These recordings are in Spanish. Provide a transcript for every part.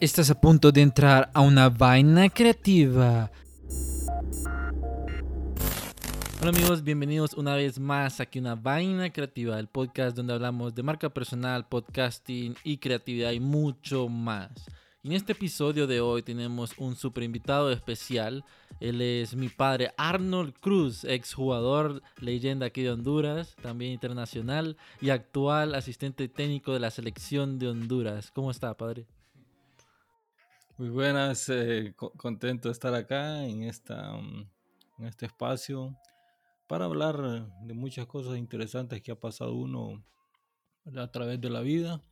Estás a punto de entrar a una vaina creativa. Hola amigos, bienvenidos una vez más aquí a una vaina creativa, el podcast donde hablamos de marca personal, podcasting y creatividad y mucho más. Y en este episodio de hoy tenemos un super invitado especial. Él es mi padre Arnold Cruz, exjugador, leyenda aquí de Honduras, también internacional y actual asistente técnico de la selección de Honduras. ¿Cómo está, padre? Muy buenas, eh, contento de estar acá en, esta, mm, en este espacio para hablar de muchas cosas interesantes que ha pasado uno a través de la vida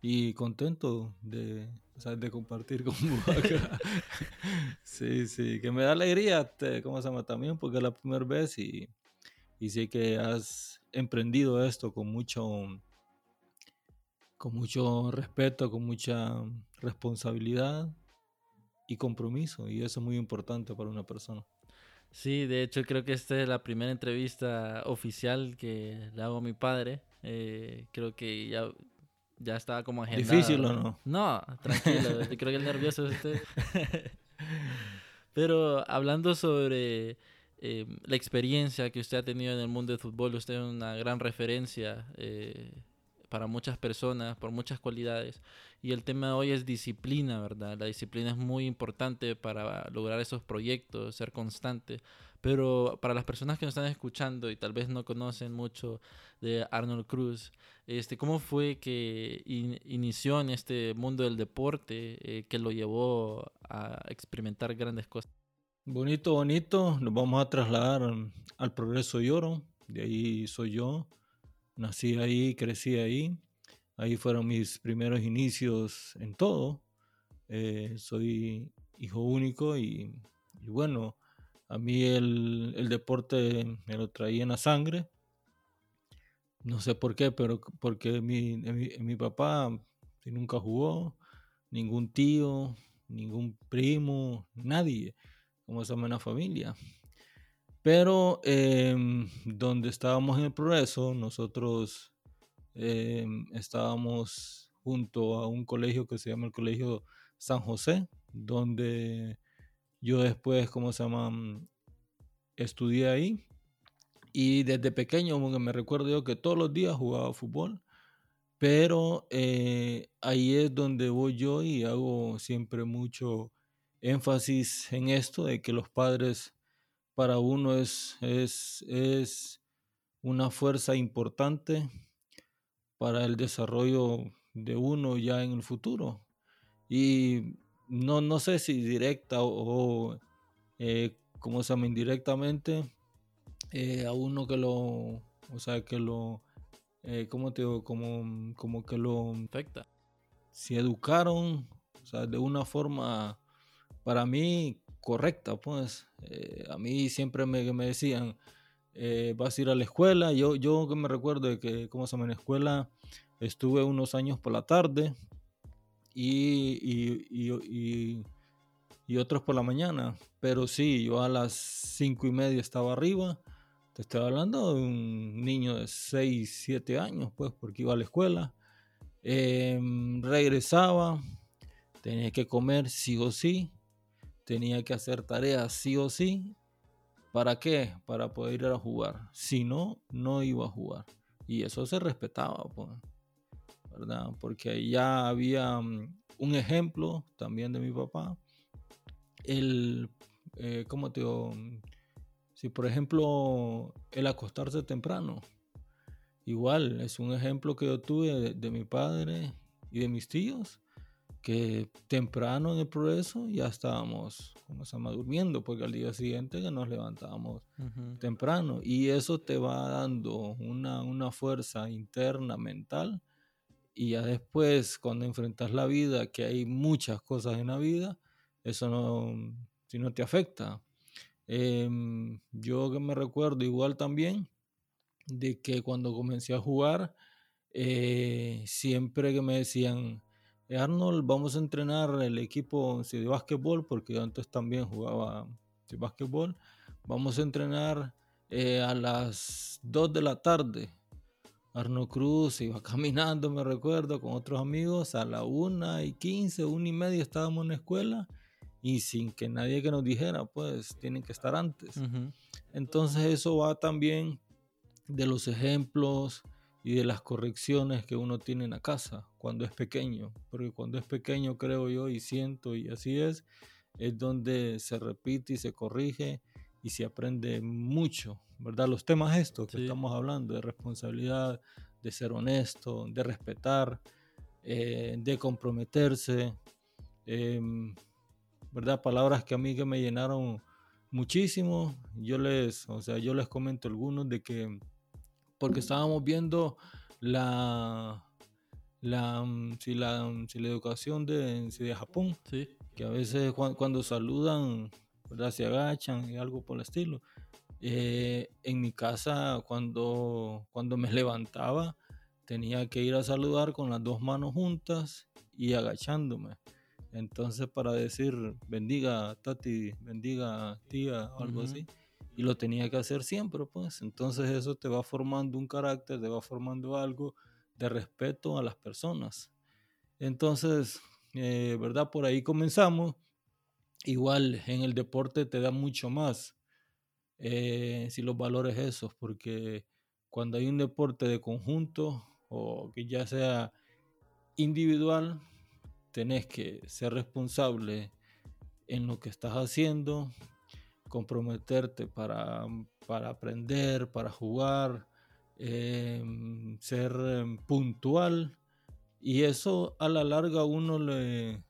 y contento de, de compartir con vos acá. sí, sí, que me da alegría, te, ¿cómo se llama? También porque es la primera vez y, y sé que has emprendido esto con mucho, con mucho respeto, con mucha responsabilidad y compromiso, y eso es muy importante para una persona. Sí, de hecho creo que esta es la primera entrevista oficial que le hago a mi padre. Eh, creo que ya, ya estaba como agendado. ¿Difícil o no? No, tranquilo, creo que el nervioso es usted. Pero hablando sobre eh, la experiencia que usted ha tenido en el mundo del fútbol, usted es una gran referencia eh, para muchas personas, por muchas cualidades. Y el tema de hoy es disciplina, ¿verdad? La disciplina es muy importante para lograr esos proyectos, ser constante. Pero para las personas que nos están escuchando y tal vez no conocen mucho de Arnold Cruz, este, ¿cómo fue que inició en este mundo del deporte eh, que lo llevó a experimentar grandes cosas? Bonito, bonito. Nos vamos a trasladar al Progreso Lloro. De ahí soy yo. Nací ahí, crecí ahí. Ahí fueron mis primeros inicios en todo. Eh, soy hijo único y, bueno, a mí el, deporte me lo traía en la sangre. No sé por qué, pero porque mi, mi, papá nunca jugó, ningún tío, ningún primo, nadie, como en la familia. Pero em, donde estábamos en el progreso, nosotros Em, estábamos junto a un colegio que se llama el Colegio San José, donde yo después, ¿cómo se llama? Mm, estudié ahí. Y desde pequeño me recuerdo yo que todos los días jugaba fútbol. Pero eh, ahí es donde voy yo y hago siempre mucho énfasis en esto de que los padres para uno es, es, es una fuerza importante para el desarrollo de uno ya en el futuro. Y no, no sé si directa o, eh, como se llama, indirectamente, eh, a uno que lo, o sea, que lo, eh, ¿cómo te digo? Como, como que lo afecta. Si educaron, o sea, de una forma, para mí, correcta, pues. a mí siempre me, me decían, eh, vas a ir a la escuela. Yo, yo me recuerdo que, ¿cómo se llama? En la escuela estuve unos años por la tarde y, y, otros por la mañana. Pero sí, yo a las cinco y media estaba arriba. Te estoy hablando de un niño de 6, 7 años, pues, porque iba a la escuela. Em, regresaba, tenía que comer sí o sí, tenía que hacer tareas sí o sí, ¿Para qué? Para poder ir a jugar. Si no, no iba a jugar. Y eso se respetaba, pues, ¿verdad? Porque ya había mm, un ejemplo también de mi papá. El, eh, ¿cómo te digo? Si por ejemplo el acostarse temprano, igual es un ejemplo que yo tuve de mi padre y de mis tíos que temprano en el progreso ya estábamos, como se llama, durmiendo, porque al día siguiente que nos levantábamos temprano. Y eso te va dando una, una fuerza interna, mental. Y ya después, cuando enfrentas la vida, que hay muchas cosas en la vida, eso no, si no te afecta. Em, yo que me recuerdo igual también de que cuando comencé a jugar, eh, siempre que me decían, Arnold, vamos a entrenar el equipo de básquetbol, porque antes también jugaba de básquetbol. Vamos a entrenar eh, a las 2 de la tarde, Arno Cruz iba caminando, me recuerdo, con otros amigos a la una y quince, una y media estábamos en la escuela y sin que nadie que nos dijera, pues tienen que estar antes. Entonces eso va también de los ejemplos y de las correcciones que uno tiene en la casa cuando es pequeño, porque cuando es pequeño creo yo y siento y así es, es donde se repite y se corrige y se aprende mucho, ¿verdad? Los temas estos que estamos hablando, de responsabilidad, de ser honesto, de respetar, eh, de comprometerse, em, ¿verdad? Palabras que a mí que me llenaron muchísimo. Yo les, o sea, yo les comento algunos de que, porque estábamos viendo la, la, mm, si la, mm, si la educación de, de Japón, sí. que a veces cuando, saludan, ¿verdad? Se agachan y algo por el estilo. Eh, en mi casa, cuando, cuando me levantaba, tenía que ir a saludar con las dos manos juntas y agachándome. Entonces, para decir bendiga Tati, bendiga tía o algo así, y lo tenía que hacer siempre, pues. Entonces, eso te va formando un carácter, te va formando algo de respeto a las personas. Entonces, eh, ¿verdad? Por ahí comenzamos. Igual en el deporte te da mucho más eh, si los valores esos, porque cuando hay un deporte de conjunto o que ya sea individual, tenés que ser responsable en lo que estás haciendo, comprometerte para, para aprender, para jugar, em, ser em, puntual. Y eso a la larga uno le,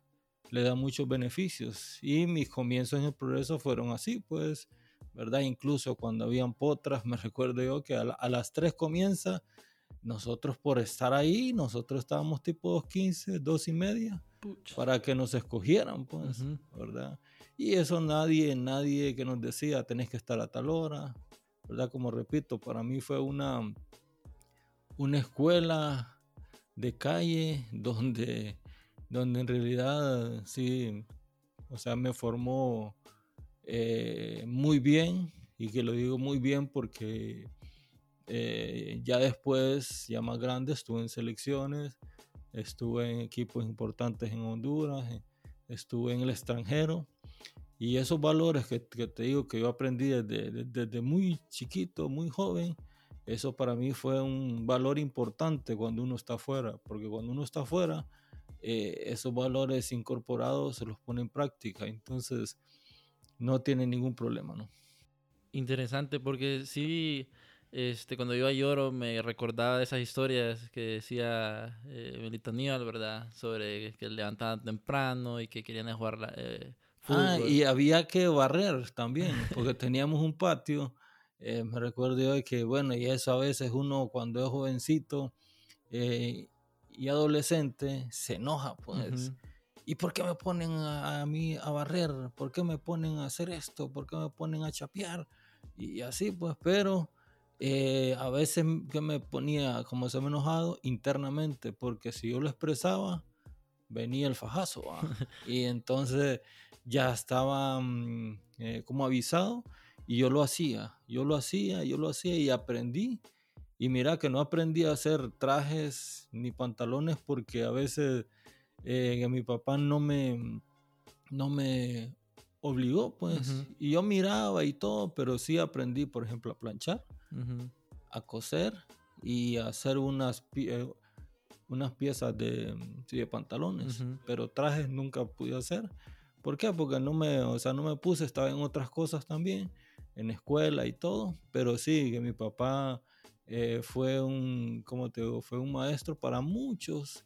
le da muchos beneficios. Y mis comienzos en el progreso fueron así pues verdad incluso cuando habían potras me recuerdo yo que a, a las tres comienza nosotros por estar ahí, nosotros estábamos tipo 2.15, 2 y media, para que nos escogieran, pues, ¿verdad? Y eso nadie, nadie que nos decía, tenés que estar a tal hora, ¿verdad? Como repito, para mí fue una, una escuela de calle donde, donde en realidad sí, o sea, me formó eh, muy bien, y que lo digo muy bien porque eh, ya después, ya más grande, estuve en selecciones, estuve en equipos importantes en Honduras, estuve en el extranjero. Y esos valores que, te digo que yo aprendí desde, desde, muy chiquito, muy joven, eso para mí fue un valor importante cuando uno está afuera, porque cuando uno está afuera, eh, esos valores incorporados se los pone en práctica, entonces no tiene ningún problema, ¿no? Interesante, porque sí, este, cuando iba a Lloro me recordaba esas historias que decía eh, Melito Aníbal, ¿verdad? Sobre que levantaban temprano y que querían jugar eh, ah, fútbol. Ah, y había que barrer también, porque teníamos un patio. Eh, me recuerdo hoy que, bueno, y eso a veces uno cuando es jovencito eh, y adolescente se enoja, pues. ¿Y por qué me ponen a, a, mí a barrer? ¿Por qué me ponen a hacer esto? ¿Por qué me ponen a chapear? Y así, pues, pero eh, a veces que me ponía como se me enojado internamente, porque si yo lo expresaba, venía el fajazo. y entonces ya estaba mm, eh, como avisado y yo lo hacía, yo lo hacía, yo lo hacía y aprendí. Y mira que no aprendí a hacer trajes ni pantalones porque a veces eh, mi papá no me, no me obligó, pues. Y yo miraba y todo, pero sí aprendí, por ejemplo, a planchar a coser y a hacer unas, eh, unas piezas de, de pantalones, pero trajes nunca pude hacer. ¿Por qué? Porque no me, o sea, no me puse, estaba en otras cosas también, en escuela y todo, pero sí, que mi papá eh, fue un, como te digo, fue un maestro para muchos,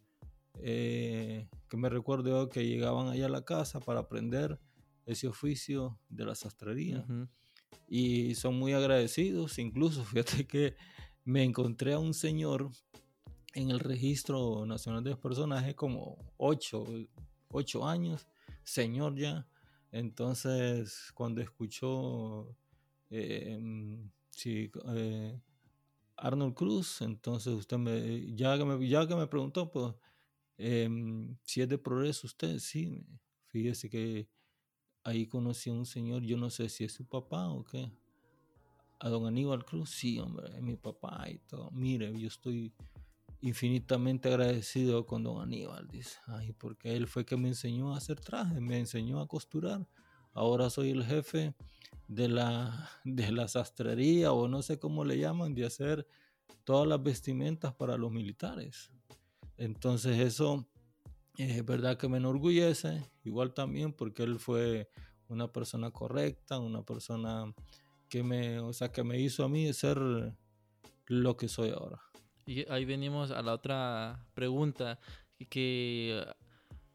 eh, que me recuerdo que llegaban allá a la casa para aprender ese oficio de la sastrería y son muy agradecidos. Incluso fíjate que me encontré a un señor en el registro nacional de personajes como 8, años, señor ya. Entonces, cuando escuchó eh, eh, Arnold Cruz, entonces usted me ya, que me, ya que me preguntó, pues, em, si es de progreso usted, sí, fíjese que ahí conocí a un señor, yo no sé si es su papá o qué. a don Aníbal Cruz, sí, hombre, es mi papá y todo. Mire, yo estoy infinitamente agradecido con don Aníbal, dice, ay, porque él fue que me enseñó a hacer trajes, me enseñó a costurar. Ahora soy el jefe de la, de la sastrería o no sé cómo le llaman, de hacer todas las vestimentas para los militares. Entonces eso es verdad que me enorgullece, igual también porque él fue una persona correcta, una persona que me, o sea, que me hizo a mí ser lo que soy ahora. Y ahí venimos a la otra pregunta que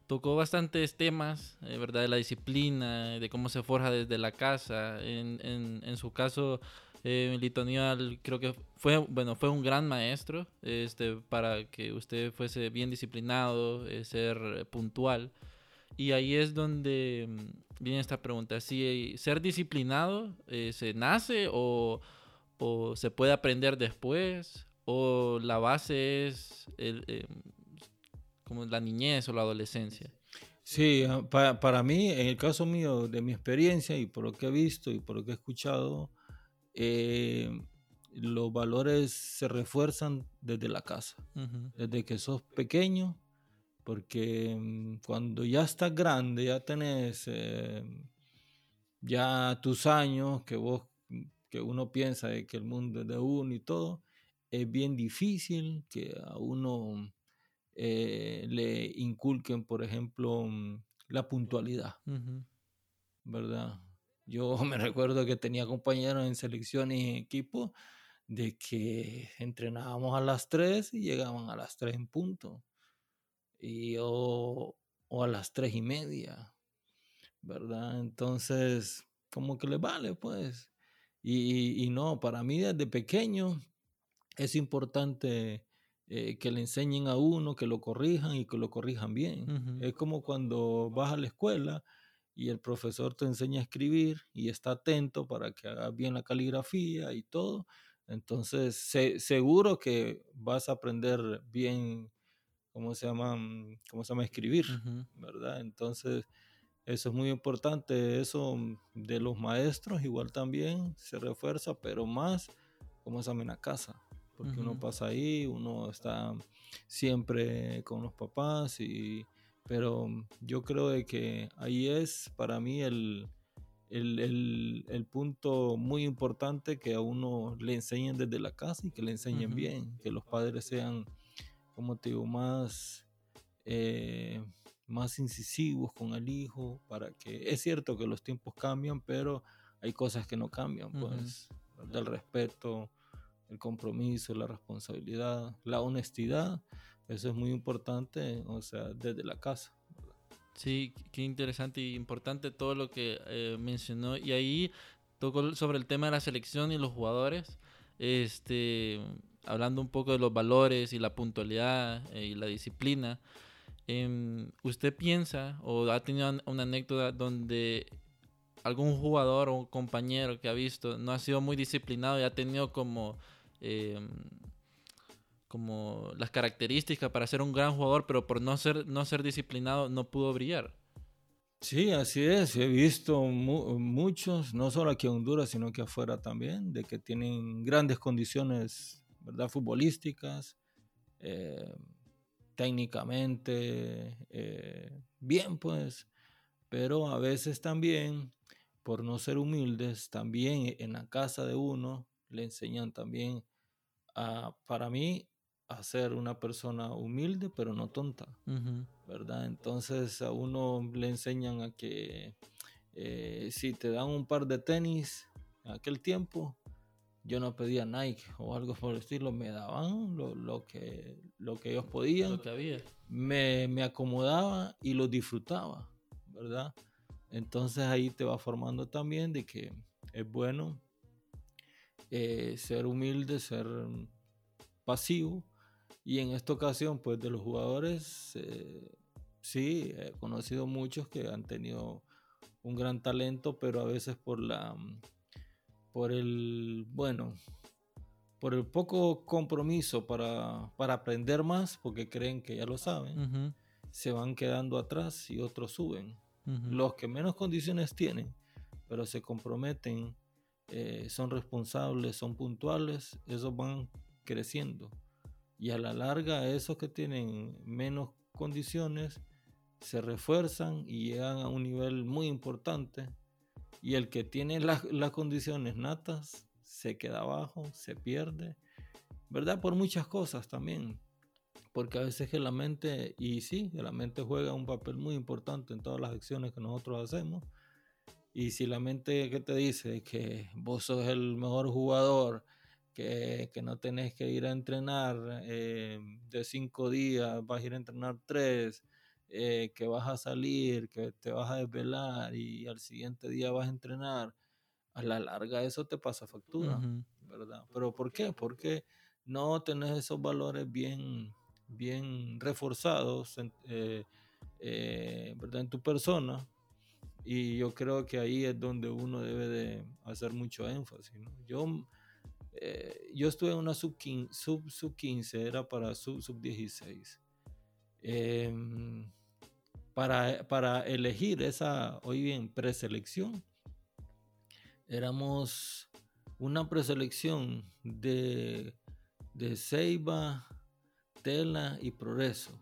tocó bastantes temas, eh, ¿verdad? De la disciplina, de cómo se forja desde la casa. En, en, su caso, eh, Litonial creo que fue, bueno, fue un gran maestro este, para que usted fuese bien disciplinado, eh, ser puntual. Y ahí es donde mm, viene esta pregunta, si ser disciplinado eh, se nace o, o, se puede aprender después, o la base es el, eh, como la niñez o la adolescencia. Sí, ah, para, para mí, en el caso mío, de mi experiencia y por lo que he visto y por lo que he escuchado, eh, los valores se refuerzan desde la casa, uh -huh. desde que sos pequeño, porque mm, cuando ya estás grande, ya tenés eh, ya tus años, que vos, que uno piensa de que el mundo es de uno y todo, es bien difícil que a uno eh, le inculquen, por ejemplo, mm, la puntualidad, uh -huh. ¿verdad? Yo me recuerdo que tenía compañeros en selección y equipo de que entrenábamos a las 3 y llegaban a las 3 en punto. Y, o, o a las 3 y media, ¿verdad? Entonces, como que le vale, pues. Y, y no, para mí desde pequeño es importante eh, que le enseñen a uno, que lo corrijan y que lo corrijan bien. Uh -huh. Es como cuando vas a la escuela y el profesor te enseña a escribir y está atento para que hagas bien la caligrafía y todo, entonces se, seguro que vas a aprender bien cómo se llama, cómo se llama escribir, uh -huh. ¿verdad? Entonces eso es muy importante, eso de los maestros igual también se refuerza, pero más cómo se llama en la casa, porque uh -huh. uno pasa ahí, uno está siempre con los papás y pero yo creo de que ahí es para mí el, el, el, el, punto muy importante que a uno le enseñen desde la casa y que le enseñen uh -huh. bien, que los padres sean, como te digo, más, eh, más incisivos con el hijo, para que es cierto que los tiempos cambian, pero hay cosas que no cambian, pues, uh -huh. el respeto, el compromiso, la responsabilidad, la honestidad eso es muy importante, o sea, desde la casa. Sí, qué interesante y importante todo lo que eh, mencionó. Y ahí tocó sobre el tema de la selección y los jugadores. Este, hablando un poco de los valores y la puntualidad eh, y la disciplina. Eh, ¿Usted piensa o ha tenido una anécdota donde algún jugador o compañero que ha visto no ha sido muy disciplinado y ha tenido como eh, como las características para ser un gran jugador, pero por no ser, no ser disciplinado no pudo brillar. Sí, así es. He visto mu muchos, no solo aquí en Honduras, sino que afuera también, de que tienen grandes condiciones, ¿verdad? Futbolísticas, eh, técnicamente, eh, bien pues, pero a veces también, por no ser humildes, también en la casa de uno le enseñan también a, para mí, a ser una persona humilde, pero no tonta, uh -huh. ¿verdad? Entonces a uno le enseñan a que eh, si te dan un par de tenis en aquel tiempo, yo no pedía Nike o algo por el estilo, me daban lo, lo que, lo que ellos podían, lo que había. Me, me acomodaba y lo disfrutaba, ¿verdad? Entonces ahí te va formando también de que es bueno eh, ser humilde, ser pasivo, y en esta ocasión, pues de los jugadores, eh, sí, he conocido muchos que han tenido un gran talento, pero a veces por la, por el, bueno, por el poco compromiso para, para aprender más, porque creen que ya lo saben, uh -huh. se van quedando atrás y otros suben. Uh -huh. Los que menos condiciones tienen, pero se comprometen eh, son responsables, son puntuales, esos van creciendo. Y a la larga, esos que tienen menos condiciones se refuerzan y llegan a un nivel muy importante. Y el que tiene las, las condiciones natas se queda abajo, se pierde, ¿verdad? Por muchas cosas también. Porque a veces que la mente, y sí, la mente juega un papel muy importante en todas las acciones que nosotros hacemos. Y si la mente que te dice que vos sos el mejor jugador, que, que no tenés que ir a entrenar eh, de cinco días, vas a ir a entrenar tres, eh, que vas a salir, que te vas a desvelar y al siguiente día vas a entrenar, a la larga eso te pasa factura, ¿verdad? Pero ¿por qué? Porque no tenés esos valores bien, bien reforzados eh, ¿verdad? en tu persona. Y yo creo que ahí es donde uno debe de hacer mucho énfasis. Yo eh, yo estuve en una sub 15, sub, sub 15 era para sub, sub 16. Em, para, para, elegir esa, hoy bien, preselección, éramos una preselección de, de Ceiba, Tela y Progreso.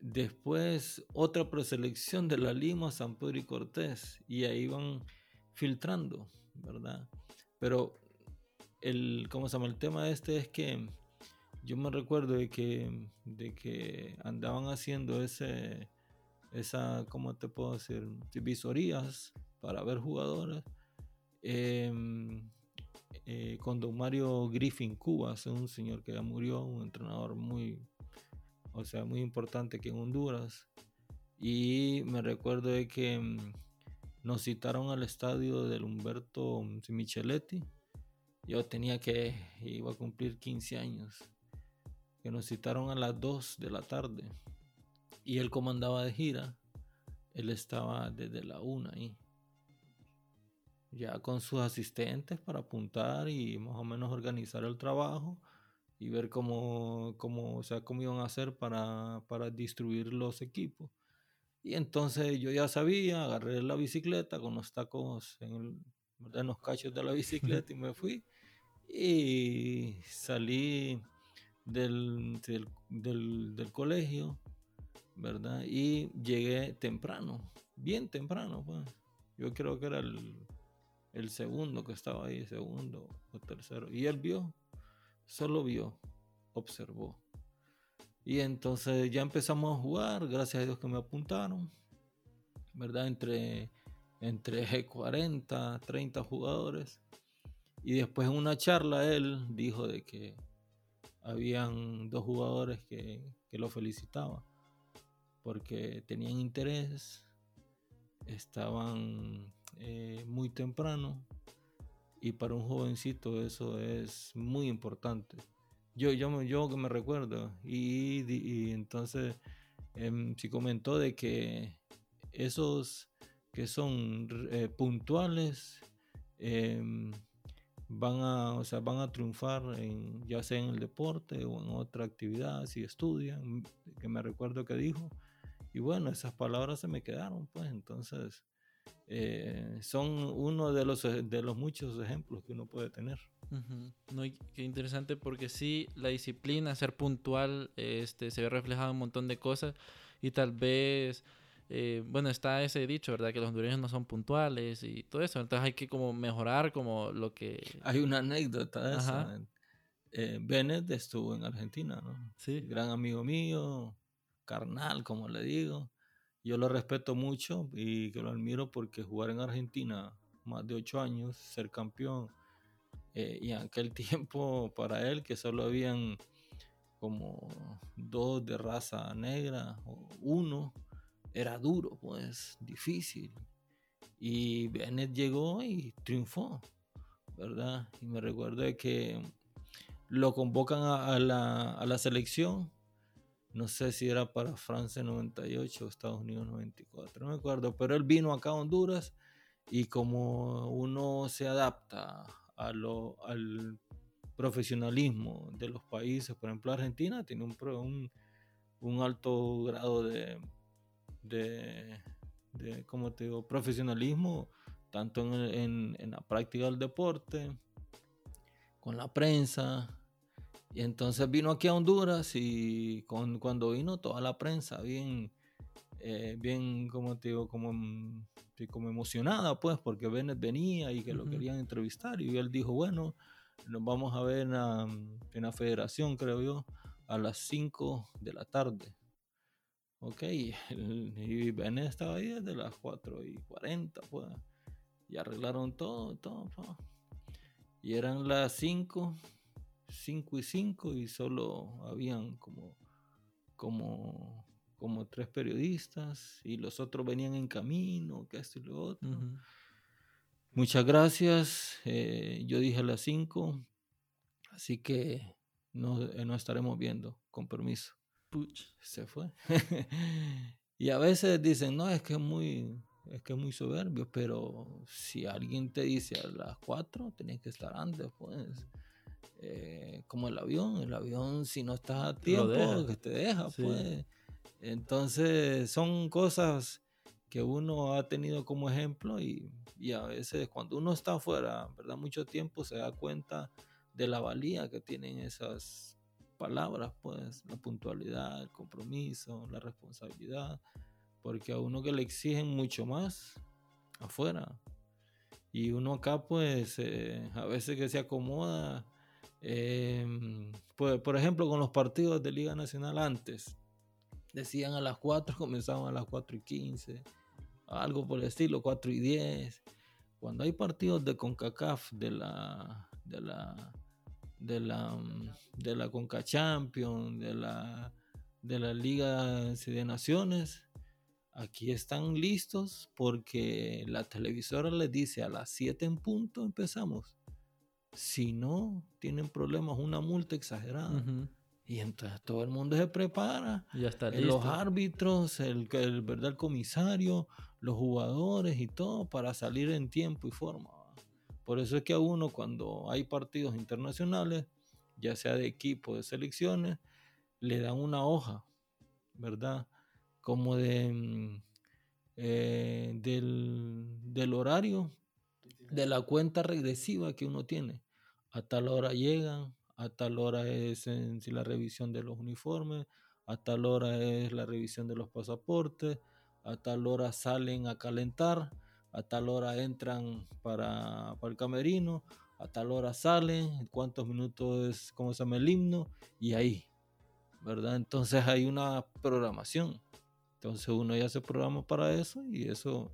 Después otra preselección de la Lima, San Pedro y Cortés. Y ahí van filtrando, ¿verdad? Pero el, ¿cómo se llama? El tema este es que yo me recuerdo de que, de que andaban haciendo ese, esa, ¿cómo te puedo decir? Visorías para ver jugadores. Em, eh, con don Mario Griffin Cubas, un señor que ya murió, un entrenador muy, o sea, muy importante que en Honduras. Y me recuerdo de que em, nos citaron al estadio del Humberto Micheletti yo tenía que, iba a cumplir 15 años, que nos citaron a las 2 de la tarde. Y él comandaba de gira, él estaba desde la 1 ahí, ya con sus asistentes para apuntar y más o menos organizar el trabajo y ver cómo, cómo, o sea, cómo iban a hacer para, para distribuir los equipos. Y entonces yo ya sabía, agarré la bicicleta con los tacos en, en los cachos de la bicicleta y me fui y salí del, del, colegio, ¿verdad? Y llegué temprano, bien temprano, pues. Yo creo que era el, segundo que estaba ahí, segundo o tercero. Y él vio, solo vio, observó. Y entonces ya empezamos a jugar, gracias a Dios que me apuntaron, ¿verdad? Entre, entre 40, 30 jugadores. Y después en una charla él dijo de que habían dos jugadores que, lo felicitaban porque tenían interés, estaban eh, muy temprano y para un jovencito eso es muy importante. Yo, yo, yo que me recuerdo y, entonces eh, sí comentó de que esos que son eh, puntuales em, van a, o sea, van a triunfar en, ya sea en el deporte o en otra actividad, si estudian, que me recuerdo que dijo. Y bueno, esas palabras se me quedaron, pues entonces eh, son uno de los, de los muchos ejemplos que uno puede tener. no, qué interesante porque sí, la disciplina, ser puntual, este, se ve reflejado en un montón de cosas y tal vez eh, bueno, está ese dicho, ¿verdad? Que los hondureños no son puntuales y todo eso. Entonces hay que como mejorar como lo que... Hay una anécdota de eso. Eh, Bennett estuvo en Argentina, ¿no? Sí. Gran amigo mío, carnal, como le digo. Yo lo respeto mucho y que lo admiro porque jugar en Argentina más de ocho años, ser campeón, eh, y en aquel tiempo para él que solo habían como dos de raza negra, o uno, era duro, pues, difícil. Y Bennett llegó y triunfó, ¿verdad? Y me recuerdo que lo convocan a, la, a, la, selección. No sé si era para Francia 98 o Estados Unidos 94, no me acuerdo, pero él vino acá a Honduras y como uno se adapta a lo, al profesionalismo de los países, por ejemplo Argentina tiene un, un, un alto grado de, de, de como te digo, profesionalismo tanto en, la práctica del deporte, con la prensa. Y entonces vino aquí a Honduras y con, cuando vino toda la prensa, bien, eh, bien, como te digo, como, como emocionada, pues, porque Bennett venía y que lo querían entrevistar. Y él dijo, bueno, nos vamos a ver en, en la federación, creo yo, a las 5 de la tarde. Ok, y Bennett estaba ahí desde las 4 y 40, pues. Y arreglaron todo, todo. Y eran las 5, 5 y 5 y solo habían como, como, como tres periodistas y los otros venían en camino, que esto y lo otro. Muchas gracias. Eh, yo dije a las 5, así que no, eh, no estaremos viendo. Con permiso. Puch. Se fue. y a veces dicen, no, es que es muy, es que es muy soberbio, pero si alguien te dice a las 4, tenés que estar antes, pues. Eh, como el avión, el avión si no está a tiempo, que te deja, pues. Entonces son cosas que uno ha tenido como ejemplo y, y, a veces cuando uno está afuera, ¿verdad? Mucho tiempo se da cuenta de la valía que tienen esas palabras, pues, la puntualidad, el compromiso, la responsabilidad, porque a uno que le exigen mucho más afuera. Y uno acá, pues, eh, a veces que se acomoda, em, pues, por ejemplo, con los partidos de Liga Nacional antes, decían a las 4, comenzaban a las 4 y 15, algo por el estilo, 4 y 10. Cuando hay partidos de CONCACAF, de la, de la, de la, de la CONCA Champions, de la, de la Liga de Naciones, aquí están listos porque la televisora les dice a las 7 en punto empezamos. Si no, tienen problemas, una multa exagerada. Y entonces todo el mundo se prepara. Ya está eh, Los árbitros, el, el, ¿verdad? el comisario, los jugadores y todo para salir en tiempo y forma. Por eso es que a uno cuando hay partidos internacionales, ya sea de equipo, de selecciones, le dan una hoja, ¿verdad? como de, mm, eh, del, horario, de la cuenta regresiva que uno tiene. A tal hora llegan, a tal hora es la revisión de los uniformes, a tal hora es la revisión de los pasaportes, a tal hora salen a calentar, a tal hora entran para, para el camerino, a tal hora salen, cuántos minutos es, cómo se llama el himno, y ahí, ¿verdad? Entonces hay una programación. Entonces uno ya se programa para eso y eso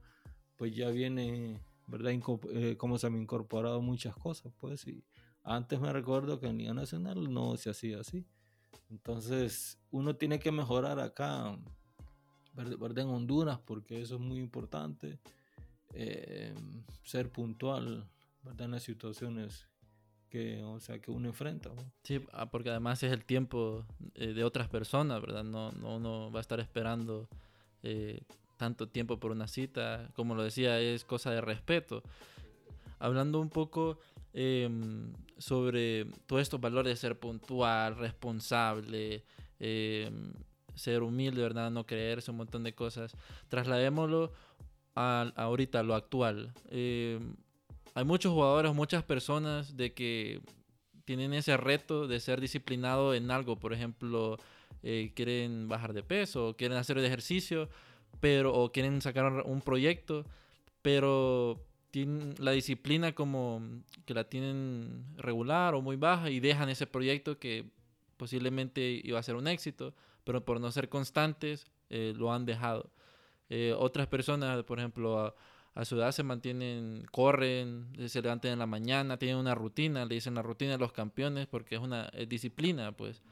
pues ya viene, ¿verdad? Eh, como se han incorporado muchas cosas, pues y antes me recuerdo que en Liga Nacional no se hacía así. Entonces uno tiene que mejorar acá, ¿verdad? En Honduras porque eso es muy importante. Eh, ser puntual, ¿verdad? En las situaciones que, o sea, que uno enfrenta. Sí, ah, porque además es el tiempo eh, de otras personas, ¿verdad? No, no uno va a estar esperando eh, tanto tiempo por una cita. Como lo decía, es cosa de respeto. Hablando un poco em, sobre todos estos valores de ser puntual, responsable, em, ser humilde, ¿verdad? No creerse un montón de cosas. Trasladémoslo a, ahorita, a lo actual. Eh, hay muchos jugadores, muchas personas de que tienen ese reto de ser disciplinado en algo. Por ejemplo, eh, quieren bajar de peso, quieren hacer el ejercicio, pero, o quieren sacar un proyecto, pero tienen la disciplina como que la tienen regular o muy baja y dejan ese proyecto que posiblemente iba a ser un éxito, pero por no ser constantes eh, lo han dejado. Eh, otras personas, por ejemplo, a su edad se mantienen, corren, se levantan en la mañana, tienen una rutina, le dicen la rutina de los campeones porque es una disciplina, pues.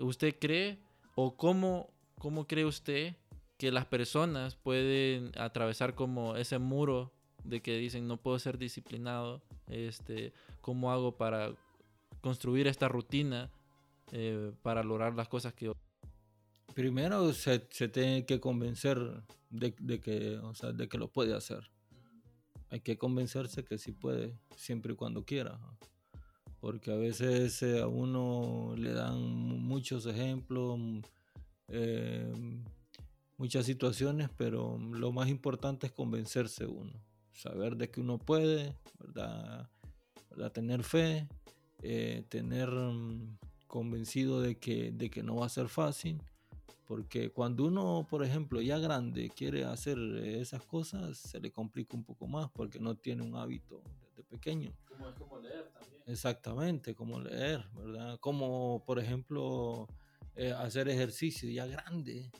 ¿Usted cree o cómo, cómo cree usted que las personas pueden atravesar como ese muro de que dicen no puedo ser disciplinado, este, cómo hago para construir esta rutina eh, para lograr las cosas que primero se, se tiene que convencer de, de, que, o sea, de que lo puede hacer. Hay que convencerse que sí puede, siempre y cuando quiera. Porque a veces eh, a uno le dan muchos ejemplos, eh, muchas situaciones, pero lo más importante es convencerse uno. Saber de que uno puede, ¿verdad? Tener fe, eh, tener mm, convencido de que, de que no va a ser fácil, porque cuando uno, por ejemplo, ya grande quiere hacer esas cosas, se le complica un poco más porque no tiene un hábito desde pequeño. Como es como leer también. Exactamente, como leer, ¿verdad? Como, por ejemplo, eh, hacer ejercicio ya grande,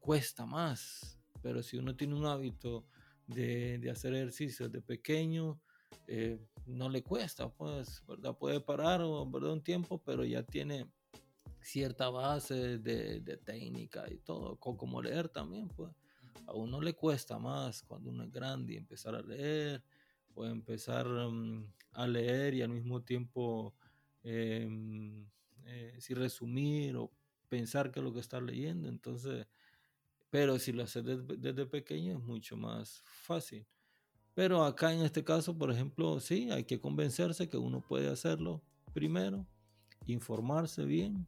cuesta más, pero si uno tiene un hábito de, de hacer ejercicio desde pequeño, eh, no le cuesta, pues, ¿verdad? Puede parar, ¿verdad? Un tiempo, pero ya tiene cierta base de, de técnica y todo, como leer también, pues. A uno le cuesta más cuando uno es grande y empezar a leer, o empezar mm, a leer y al mismo tiempo, em, eh, si resumir o pensar que es lo que está leyendo, entonces, pero si lo haces desde, desde pequeño es mucho más fácil. Pero acá en este caso, por ejemplo, sí, hay que convencerse que uno puede hacerlo primero, informarse bien,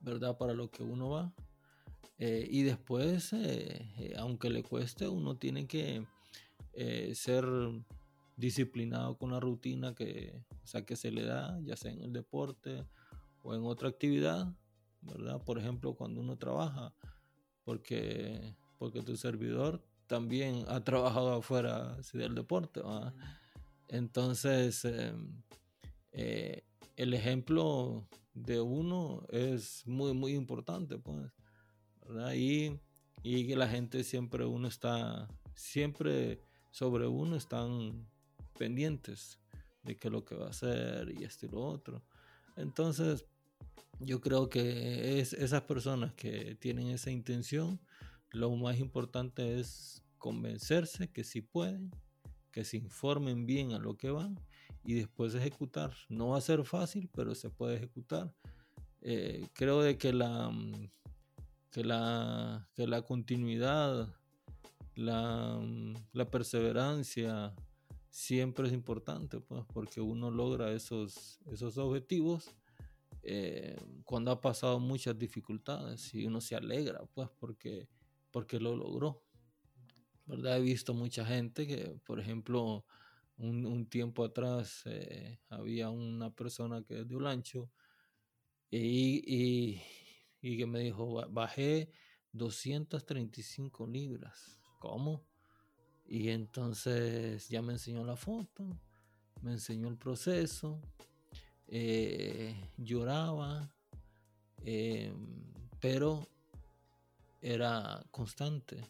¿verdad? Para lo que uno va. Eh, y después, eh, eh, aunque le cueste, uno tiene que ser disciplinado con la rutina que, o sea, que se le da, ya sea en el deporte o en otra actividad, ¿verdad? Por ejemplo, cuando uno trabaja, porque, porque tu servidor también ha trabajado afuera del deporte. Entonces, em, eh, el ejemplo de uno es muy, muy importante, pues, Y, y que la gente siempre uno está, siempre sobre uno están pendientes de qué es lo que va a hacer y esto y lo otro. Entonces, yo creo que es esas personas que tienen esa intención, lo más importante es convencerse que sí pueden, que se informen bien a lo que van y después ejecutar. No va a ser fácil, pero se puede ejecutar. Eh, creo de que la, mm, que la, que la continuidad, la, mm, la, perseverancia siempre es importante, pues, porque uno logra esos, esos objetivos eh, cuando ha pasado muchas dificultades y uno se alegra, pues, porque, porque lo logró. ¿verdad? He visto mucha gente que, por ejemplo, un, tiempo atrás eh, había una persona que es de Olancho y, y, que me dijo, bajé 235 libras. ¿Cómo? Y entonces ya me enseñó la foto, me enseñó el proceso, eh, lloraba, eh, pero era constante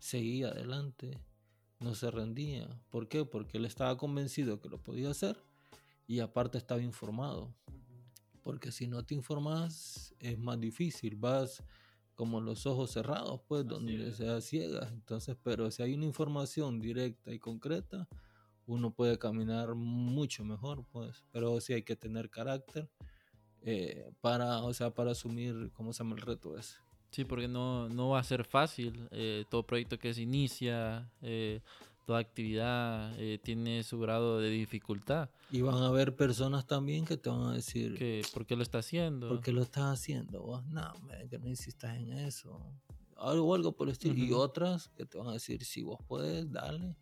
seguía adelante, no se rendía. ¿Por qué? Porque él estaba convencido que lo podía hacer y aparte estaba informado. Porque si no te informas es más difícil, vas como los ojos cerrados, pues, donde sea ciega. Entonces, pero si hay una información directa y concreta, uno puede caminar mucho mejor, pues. Pero sí hay que tener carácter eh, para, o sea, para asumir, ¿cómo se llama el reto ese? Sí, porque no, no va a ser fácil. Eh, todo proyecto que se inicia, eh, toda actividad eh, tiene su grado de dificultad. Y van a haber personas también que te van a decir... Que, ¿Por qué lo está haciendo? ¿Por qué lo estás haciendo? Vos, no, que no insistas en eso. Algo, algo por el estilo. Y otras que te van a decir, si vos puedes, dale.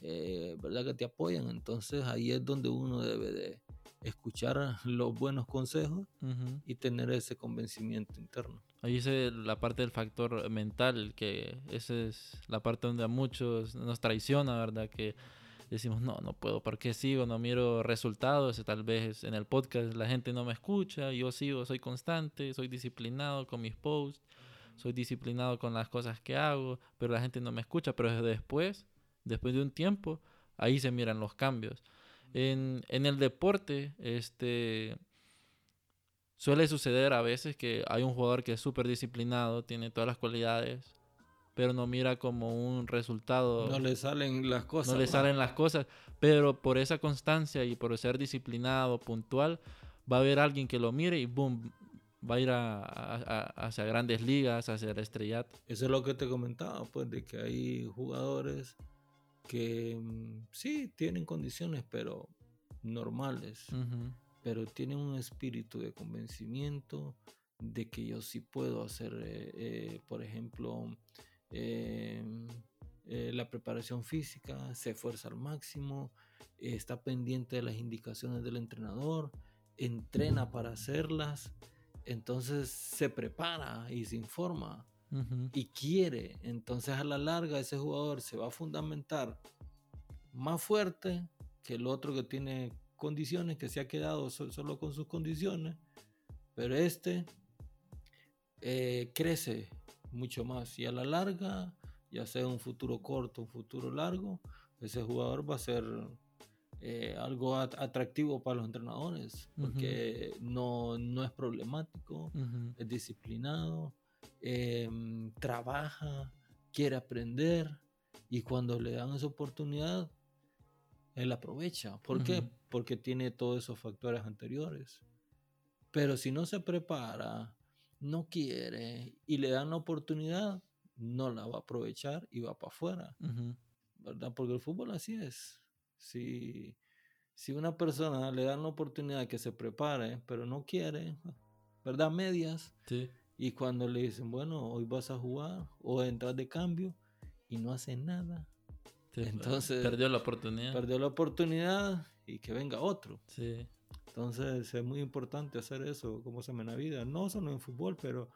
¿Verdad que te apoyan? Entonces ahí es donde uno debe de escuchar los buenos consejos y tener ese convencimiento interno. Ahí es la parte del factor mental, que esa es la parte donde a muchos nos traiciona, ¿verdad? Que decimos, no, no puedo, ¿por qué sigo? No miro resultados, tal vez en el podcast la gente no me escucha, yo sigo, soy constante, soy disciplinado con mis posts, soy disciplinado con las cosas que hago, pero la gente no me escucha, pero después, después de un tiempo, ahí se miran los cambios. En, en el deporte, este, suele suceder a veces que hay un jugador que es súper disciplinado, tiene todas las cualidades, pero no mira como un resultado. No le salen las cosas. No le salen las cosas, pero por esa constancia y por ser disciplinado, puntual, va a haber alguien que lo mire y boom, va a ir a, hacia grandes ligas, hacia el estrellato. Eso es lo que te comentaba, pues, de que hay jugadores que mm, sí tienen condiciones, pero normales, pero tienen un espíritu de convencimiento de que yo sí puedo hacer, eh, eh, por ejemplo, em, eh, la preparación física, se esfuerza al máximo, está pendiente de las indicaciones del entrenador, entrena para hacerlas, entonces se prepara y se informa y quiere. Entonces a la larga ese jugador se va a fundamentar más fuerte que el otro que tiene condiciones, que se ha quedado solo con sus condiciones, pero este eh, crece mucho más. Y a la larga, ya sea un futuro corto, un futuro largo, ese jugador va a ser eh, algo atractivo para los entrenadores, porque no, no, es problemático, es disciplinado, em, trabaja, quiere aprender y cuando le dan esa oportunidad, él aprovecha. ¿Por qué? Porque tiene todos esos factores anteriores. Pero si no se prepara, no quiere y le dan la oportunidad, no la va a aprovechar y va para afuera. ¿Verdad? Porque el fútbol así es. Si, si una persona le dan la oportunidad que se prepare, pero no quiere, ¿verdad? Medias. Y cuando le dicen, bueno, hoy vas a jugar o entras de cambio y no hace nada. Entonces. Perdió la oportunidad. Perdió la oportunidad y que venga otro. Sí. Entonces es muy importante hacer eso, como se me en la vida. No solo en fútbol, pero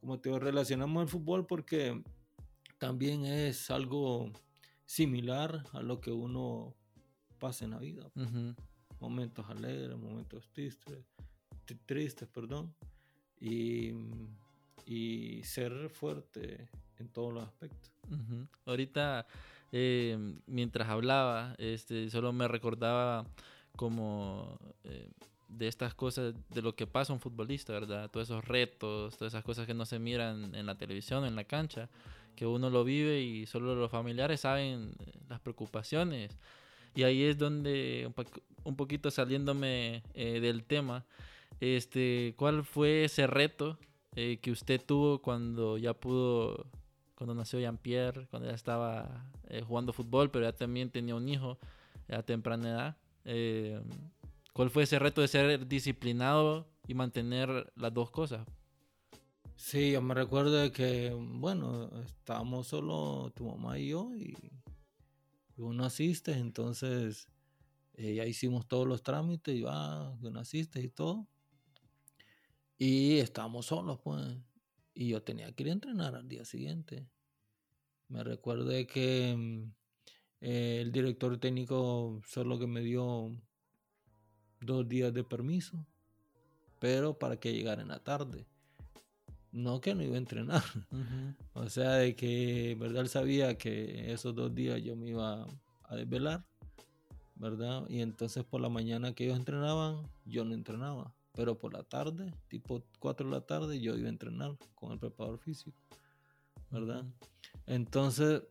como te relacionamos el fútbol porque también es algo similar a lo que uno pasa en la vida. Momentos alegres, momentos tristes, tristes, perdón. Y, y ser fuerte en todos los aspectos. Ahorita, eh, mientras hablaba, este, solo me recordaba como eh, de estas cosas, de lo que pasa un futbolista, ¿verdad? Todos esos retos, todas esas cosas que no se miran en la televisión, en la cancha, que uno lo vive y solo los familiares saben eh, las preocupaciones. Y ahí es donde, un, poquito saliéndome eh, del tema, este, ¿cuál fue ese reto que usted tuvo cuando ya pudo, cuando nació Jean-Pierre, cuando ya estaba jugando fútbol, pero ya también tenía un hijo a temprana edad? Eh, ¿Cuál fue ese reto de ser disciplinado y mantener las dos cosas? Sí, yo me recuerdo que, bueno, estábamos solo tu mamá y yo y, uno asiste, entonces eh, ya hicimos todos los trámites y va, uno asiste y todo. Y estábamos solos, pues. Y yo tenía que ir a entrenar al día siguiente. Me recuerdo de que mm, eh, el director técnico solo que me dio dos días de permiso, pero para que llegara en la tarde. No que no iba a entrenar. O sea, de que, ¿verdad? Él sabía que esos dos días yo me iba a desvelar, ¿verdad? Y entonces por la mañana que ellos entrenaban, yo no entrenaba. Pero por la tarde, tipo 4 de la tarde, yo iba a entrenar con el preparador físico, ¿verdad? Entonces,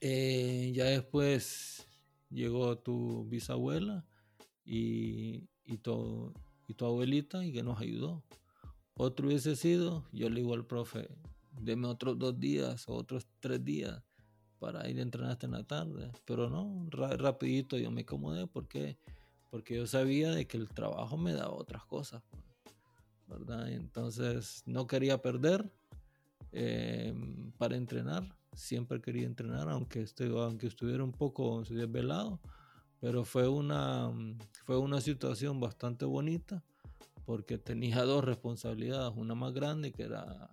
eh, ya después llegó tu bisabuela y, y, tu, y tu abuelita y que nos ayudó. Otro hubiese sido, yo le digo al profe, deme otros dos días o otros tres días para ir a entrenar hasta en la tarde. Pero no, rapidito yo me acomodé porque, porque yo sabía de que el trabajo me daba otras cosas. Pues, ¿verdad? Entonces no quería perder eh, para entrenar siempre quería entrenar, aunque, aunque estuviera un poco desvelado, pero fue una, fue una situación bastante bonita porque tenía dos responsabilidades, una más grande que era,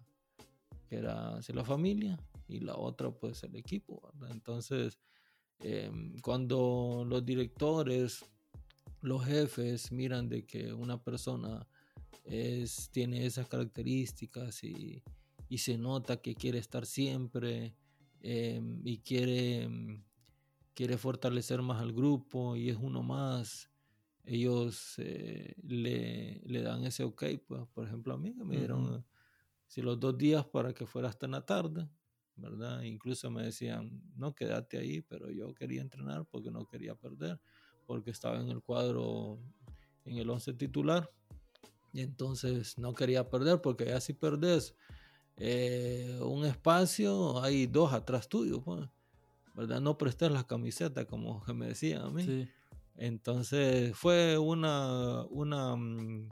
que era hacia la familia y la otra pues el equipo. Entonces, em, cuando los directores, los jefes miran de que una persona es, tiene esas características y, y se nota que quiere estar siempre Em, y quiere, em, quiere fortalecer más al grupo y es uno más, ellos eh, le, le, dan ese ok, pues por ejemplo a mí que me dieron si los dos días para que fuera hasta en la tarde, ¿verdad? Incluso me decían, no, quédate ahí, pero yo quería entrenar porque no quería perder, porque estaba en el cuadro, en el 11 titular, y entonces no quería perder, porque ya si perdés eh, un espacio, hay dos atrás tuyo, pues, ¿verdad? No prestar las camisetas, como me decían a mí. Entonces fue una, una mm,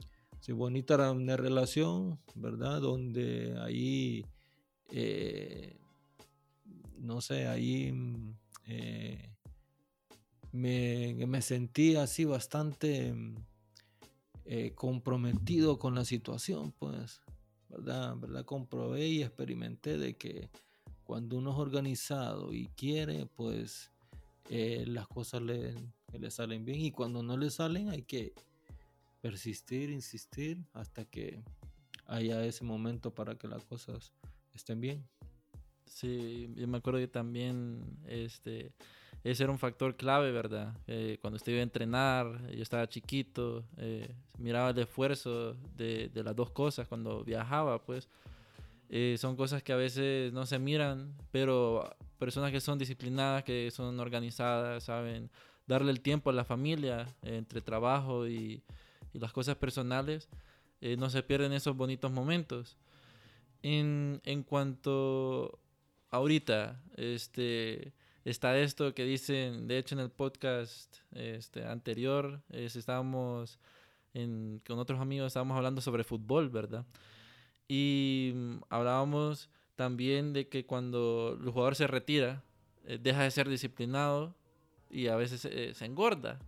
bonita relación, ¿verdad? Donde ahí eh, no sé, ahí mm, eh, me, me, sentí así bastante mm, eh, comprometido con la situación, pues, ¿verdad? ¿verdad? Comprobé y experimenté de que cuando uno es organizado y quiere, pues eh, las cosas le, le salen bien y cuando no le salen hay que persistir, insistir hasta que haya ese momento para que las cosas estén bien. Sí, yo me acuerdo que también este, ese era un factor clave, ¿verdad? Eh, cuando estuve a entrenar, yo estaba chiquito, eh, miraba el esfuerzo de, las dos cosas cuando viajaba, pues. Eh, son cosas que a veces no se miran, pero personas que son disciplinadas, que son organizadas, saben darle el tiempo a la familia entre trabajo y, y, las cosas personales, no se pierden esos bonitos momentos. En, en cuanto ahorita, este, está esto que dicen, de hecho en el podcast este, anterior, estábamos con otros amigos, estábamos hablando sobre fútbol, ¿verdad? Y mm, hablábamos también de que cuando el jugador se retira, eh, deja de ser disciplinado y a veces se engorda,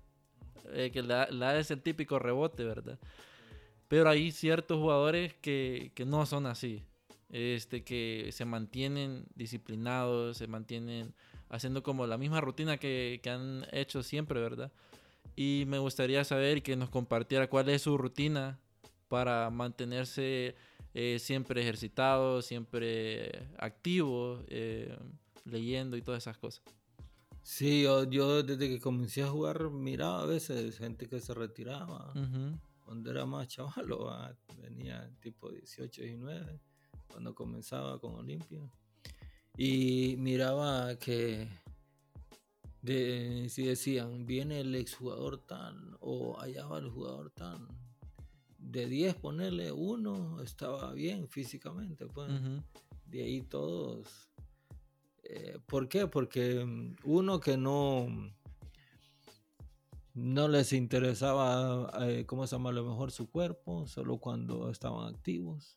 eh, que la, la, es el típico rebote, ¿verdad? Pero hay ciertos jugadores que, que no son así este, que se mantienen disciplinados, se mantienen haciendo como la misma rutina que, que, han hecho siempre, ¿verdad? Y me gustaría saber que nos compartiera cuál es su rutina para mantenerse eh, siempre ejercitado, siempre activo, eh, leyendo y todas esas cosas. Sí, yo, yo, desde que comencé a jugar miraba a veces gente que se retiraba. Cuando era más chaval, venía tipo 18, 19 cuando comenzaba con Olimpia. Y miraba que si decían, viene el exjugador tal o allá va el jugador tal. De 10 ponerle uno estaba bien físicamente. Pues. De ahí todos. Eh, ¿Por qué? Porque mm, uno que no no les interesaba, eh, ¿cómo se llama? A lo mejor su cuerpo, solo cuando estaban activos.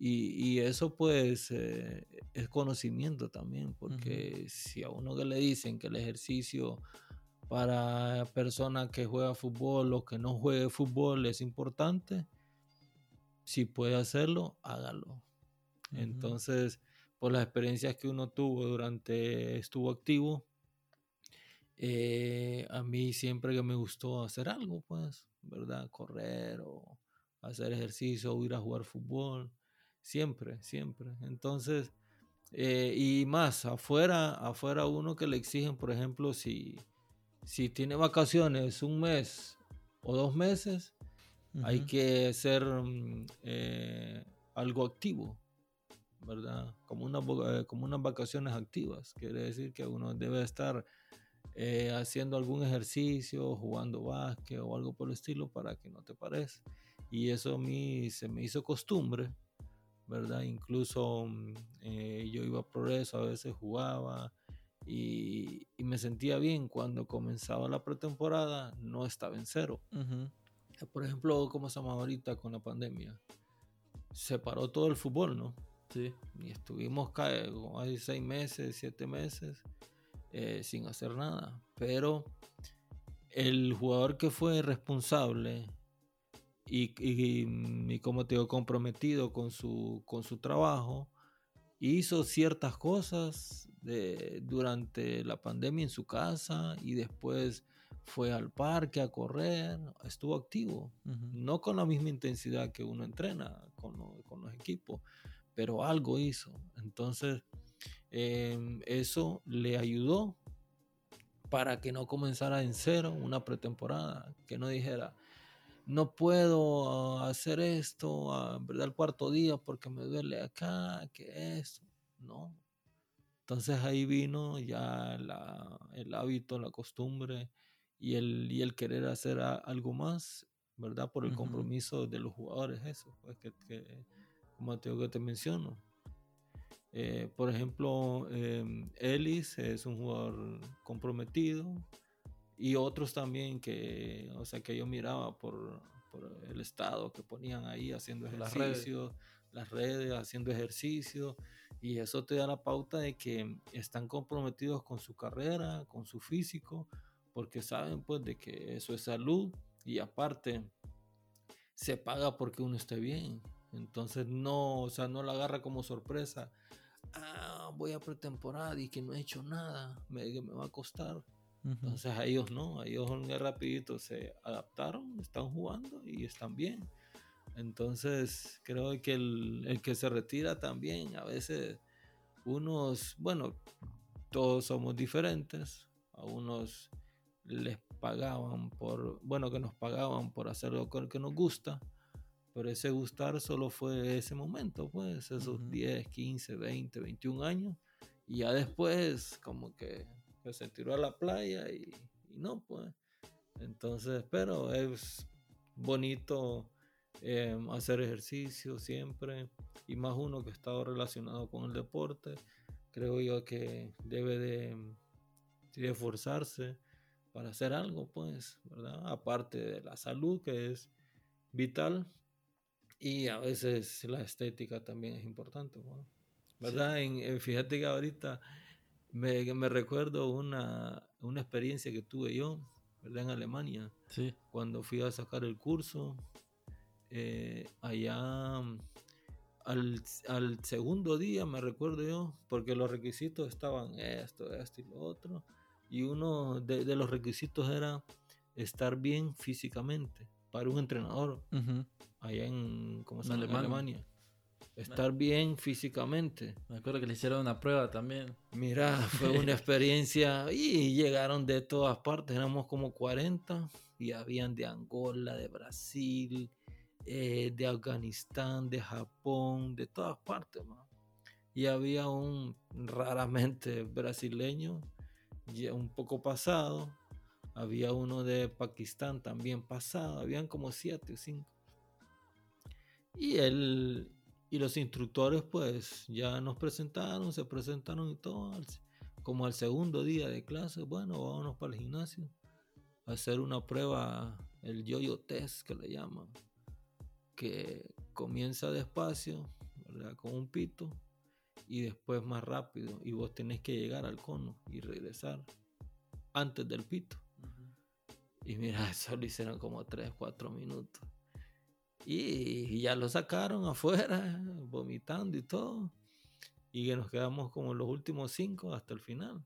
Y, eso pues eh, es conocimiento también, porque si a uno que le dicen que el ejercicio para personas que juega fútbol o que no juegue fútbol es importante, si puede hacerlo, hágalo. Entonces, por las experiencias que uno tuvo durante, estuvo activo, eh, a mí siempre que me gustó hacer algo, pues, ¿verdad? Correr o hacer ejercicio o ir a jugar fútbol Siempre, siempre. Entonces, eh, y más, afuera, afuera uno que le exigen, por ejemplo, si, si tiene vacaciones un mes o dos meses, hay que ser mm, eh, algo activo, ¿verdad? Como, una, eh, como unas vacaciones activas. Quiere decir que uno debe estar haciendo algún ejercicio, jugando básquet o algo por el estilo para que no te parezca. Y eso a mí se me hizo costumbre ¿verdad? Incluso mm, eh, yo iba a progreso, a veces jugaba y, me sentía bien cuando comenzaba la pretemporada, no estaba en cero. Por ejemplo, como estamos ahorita con la pandemia, se paró todo el fútbol, ¿no? Sí. Y estuvimos hay seis meses, siete meses eh, sin hacer nada. Pero el jugador que fue responsable y, y, como te digo, comprometido con su, con su trabajo, hizo ciertas cosas de, durante la pandemia en su casa y después fue al parque a correr, estuvo activo, no con la misma intensidad que uno entrena con, con los equipos, pero algo hizo. Entonces, em, eso le ayudó para que no comenzara en cero una pretemporada, que no dijera, no puedo hacer esto, ah, ¿verdad? El cuarto día porque me duele acá, que eso, no. Entonces ahí vino ya el hábito, la costumbre y el, y el querer hacer algo más, ¿verdad? Por el compromiso de los jugadores, eso, pues que, como te, que te menciono. Eh, por ejemplo, eh, Ellis es un jugador comprometido, y otros también que, o sea, que yo miraba por, por el estado que ponían ahí haciendo ejercicio, las redes. haciendo ejercicio Y eso te da la pauta de que están comprometidos con su carrera, con su físico, porque saben pues de que eso es salud y aparte se paga porque uno esté bien. Entonces no, o sea, no la agarra como sorpresa. Ah, voy a pretemporada y que no he hecho nada, me, me va a costar. Entonces a ellos no, a ellos rapidito se adaptaron, están jugando y están bien. Entonces creo que el, el, que se retira también, a veces unos, bueno, todos somos diferentes, a unos les pagaban por, bueno, que nos pagaban por hacer lo que nos gusta, pero ese gustar solo fue ese momento, pues, esos 10, 15, 20, 21 años, y ya después como que, se tiró a la playa y, no, pues. Entonces, pero es bonito em, hacer ejercicio siempre, y más uno que ha estado relacionado con el deporte, creo yo que debe de, de esforzarse para hacer algo, pues, ¿verdad? Aparte de la salud, que es vital, y a veces la estética también es importante, ¿verdad? En, fíjate que ahorita me, me recuerdo una, una, experiencia que tuve yo, ¿verdad? En Alemania, sí. cuando fui a sacar el curso, eh, allá al, al, segundo día, me recuerdo yo, porque los requisitos estaban esto, esto y lo otro y uno de, los requisitos era estar bien físicamente para un entrenador allá en, ¿cómo se llama? Alemania. Estar bien físicamente. Me acuerdo que le hicieron una prueba también. Mira, fue una experiencia y llegaron de todas partes, éramos como 40 y habían de Angola, de Brasil, eh, de Afganistán, de Japón, de todas partes. Y había un raramente brasileño un poco pasado. Había uno de Pakistán también pasado. Habían como siete o cinco. Y él y los instructores pues ya nos presentaron, se presentaron y todo. Como al segundo día de clase, bueno, vámonos para el gimnasio a hacer una prueba, el yo-yo test que le llaman, que comienza despacio, con un pito, y después más rápido y vos tenés que llegar al cono y regresar antes del pito. Y mira, eso lo hicieron como 3, 4 minutos. Y, ya lo sacaron afuera, vomitando y todo. Y que nos quedamos como los últimos 5 hasta el final.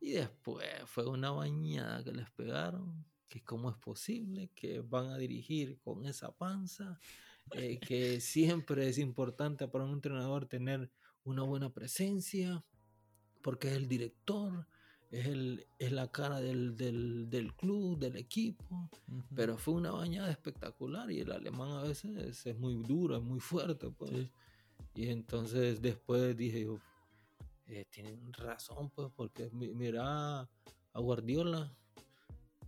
Y después fue una bañada que les pegaron. Que cómo es posible que van a dirigir con esa panza. Eh, que siempre es importante para un entrenador tener una buena presencia, porque es el director, es, el, es la cara del, del, club, del equipo, pero fue una bañada espectacular y el alemán a veces es, muy duro, es muy fuerte, pues. Y entonces después dije, eh, tienen razón, pues, porque mira a Guardiola,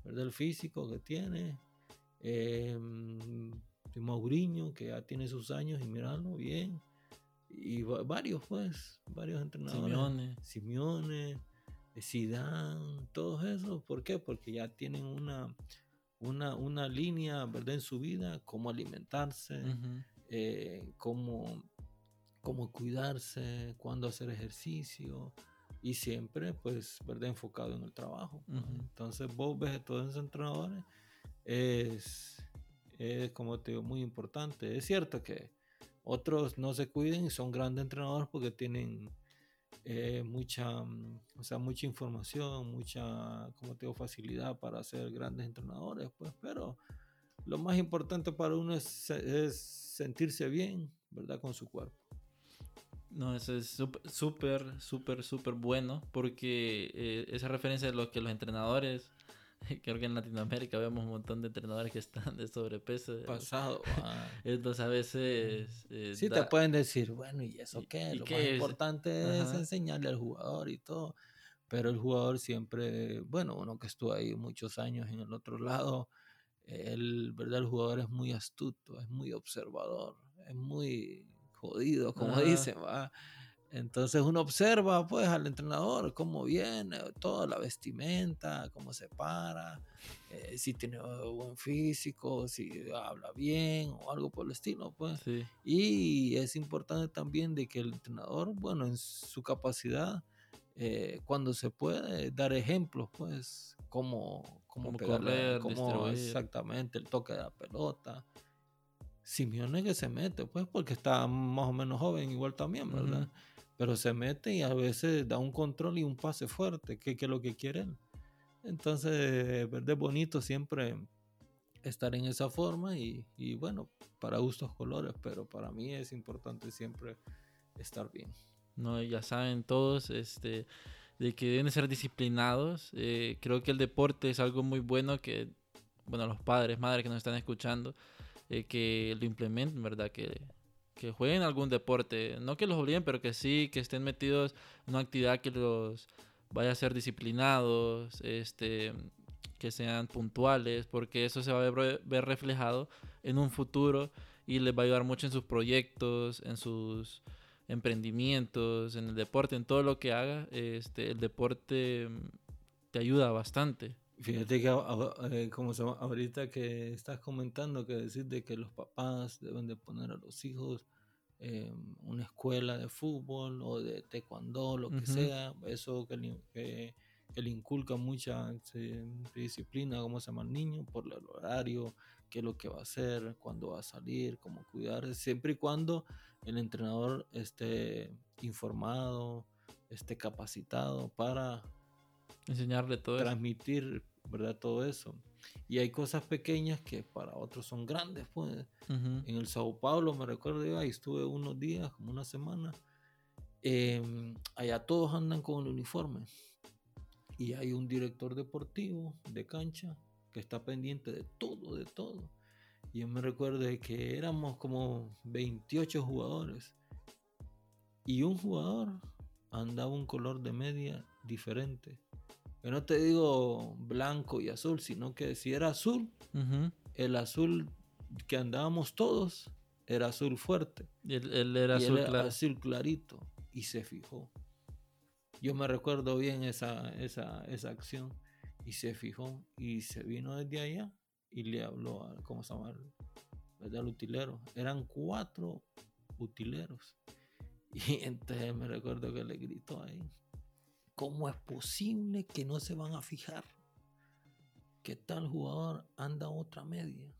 ¿verdad? El físico que tiene. Eh, Mauriño, que ya tiene sus años y mirarlo bien y varios, pues, varios entrenadores. Simeone. Simeone, Zidane, todos esos. ¿Por qué? Porque ya tienen una, una, una línea, ¿verdad? En su vida, cómo alimentarse, eh, cómo, cómo cuidarse, cuándo hacer ejercicio. Y siempre, pues, ¿verdad? Enfocado en el trabajo. Entonces, vos ves todos esos entrenadores, es, es, como te digo, muy importante. Es cierto que otros no se cuiden y son grandes entrenadores porque tienen eh, mucha, mm, o sea, mucha información, mucha, como te digo, facilidad para ser grandes entrenadores, pues, pero lo más importante para uno es, sentirse bien, ¿verdad? Con su cuerpo. No, eso es súper, súper, súper bueno porque eh, esa referencia de lo que los entrenadores Creo que en Latinoamérica vemos un montón de entrenadores que están de sobrepeso. Pasado. Entonces a veces... Eh, sí, te pueden decir, bueno, ¿y eso qué? Lo más importante es enseñarle al jugador y todo. Pero el jugador siempre, bueno, uno que estuvo ahí muchos años en el otro lado, el, ¿verdad? el jugador es muy astuto, es muy observador, es muy jodido, como dicen, ¿va? Entonces uno observa pues al entrenador cómo viene, toda la vestimenta, cómo se para, eh, si tiene buen físico, si habla bien o algo por el estilo, pues. Y es importante también de que el entrenador, bueno, en su capacidad, eh, cuando se puede, dar ejemplos, pues, cómo, cómo, correr, cómo exactamente el toque de la pelota. Simeone que se mete, pues, porque está más o menos joven igual también, ¿verdad? Pero se mete y a veces da un control y un pase fuerte, que, es lo que quieren. Entonces, es bonito siempre estar en esa forma y, bueno, para gustos colores, pero para mí es importante siempre estar bien. No, ya saben todos, este, de que deben ser disciplinados. Eh, creo que el deporte es algo muy bueno que, bueno, los padres, madres que nos están escuchando, eh, que lo implementen, ¿verdad? Que que jueguen algún deporte, no que los obliguen, pero que sí, que estén metidos en una actividad que los vaya a ser disciplinados, este, que sean puntuales, porque eso se va a ver, reflejado en un futuro y les va a ayudar mucho en sus proyectos, en sus emprendimientos, en el deporte, en todo lo que haga, este, el deporte te ayuda bastante. Fíjate que eh, como ahorita que estás comentando que decir de que los papás deben de poner a los hijos en una escuela de fútbol o de taekwondo, lo que sea, eso que le, que, le inculca mucha este, disciplina, cómo se llama el niño, por el horario, qué es lo que va a hacer, cuándo va a salir, cómo cuidar, siempre y cuando el entrenador esté informado, esté capacitado para enseñarle todo transmitir ¿verdad? Todo eso. Y hay cosas pequeñas que para otros son grandes, pues. En el Sao Paulo, me recuerdo, yo ahí estuve unos días, como una semana. Em, allá todos andan con el uniforme. Y hay un director deportivo de cancha que está pendiente de todo, de todo. Y yo me recuerdo que éramos como 28 jugadores. Y un jugador andaba un color de media diferente. Yo no te digo blanco y azul, sino que si era azul, el azul que andábamos todos era azul fuerte. Él, era, azul, azul clarito y se fijó. Yo me recuerdo bien esa, esa, esa acción y se fijó y se vino desde allá y le habló a, ¿cómo se llama? Al utilero. Eran cuatro utileros. Y entonces me recuerdo que le gritó ahí, ¿Cómo es posible que no se van a fijar que tal jugador anda otra media?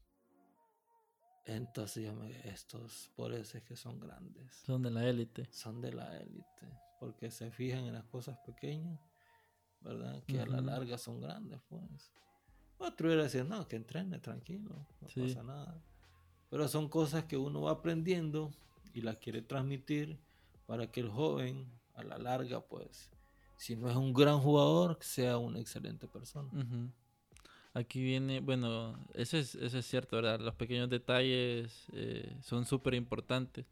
Entonces yo me estos por eso es que son grandes. Son de la élite. Son de la élite. Porque se fijan en las cosas pequeñas, ¿verdad? Que a la larga son grandes, pues. Otro hubiera decir, no, que entrene tranquilo, no pasa nada. Pero son cosas que uno va aprendiendo y las quiere transmitir para que el joven a la larga, pues, si no es un gran jugador, sea una excelente persona. Aquí viene, bueno, eso es, eso es cierto, ¿verdad? Los pequeños detalles eh, son súper importantes.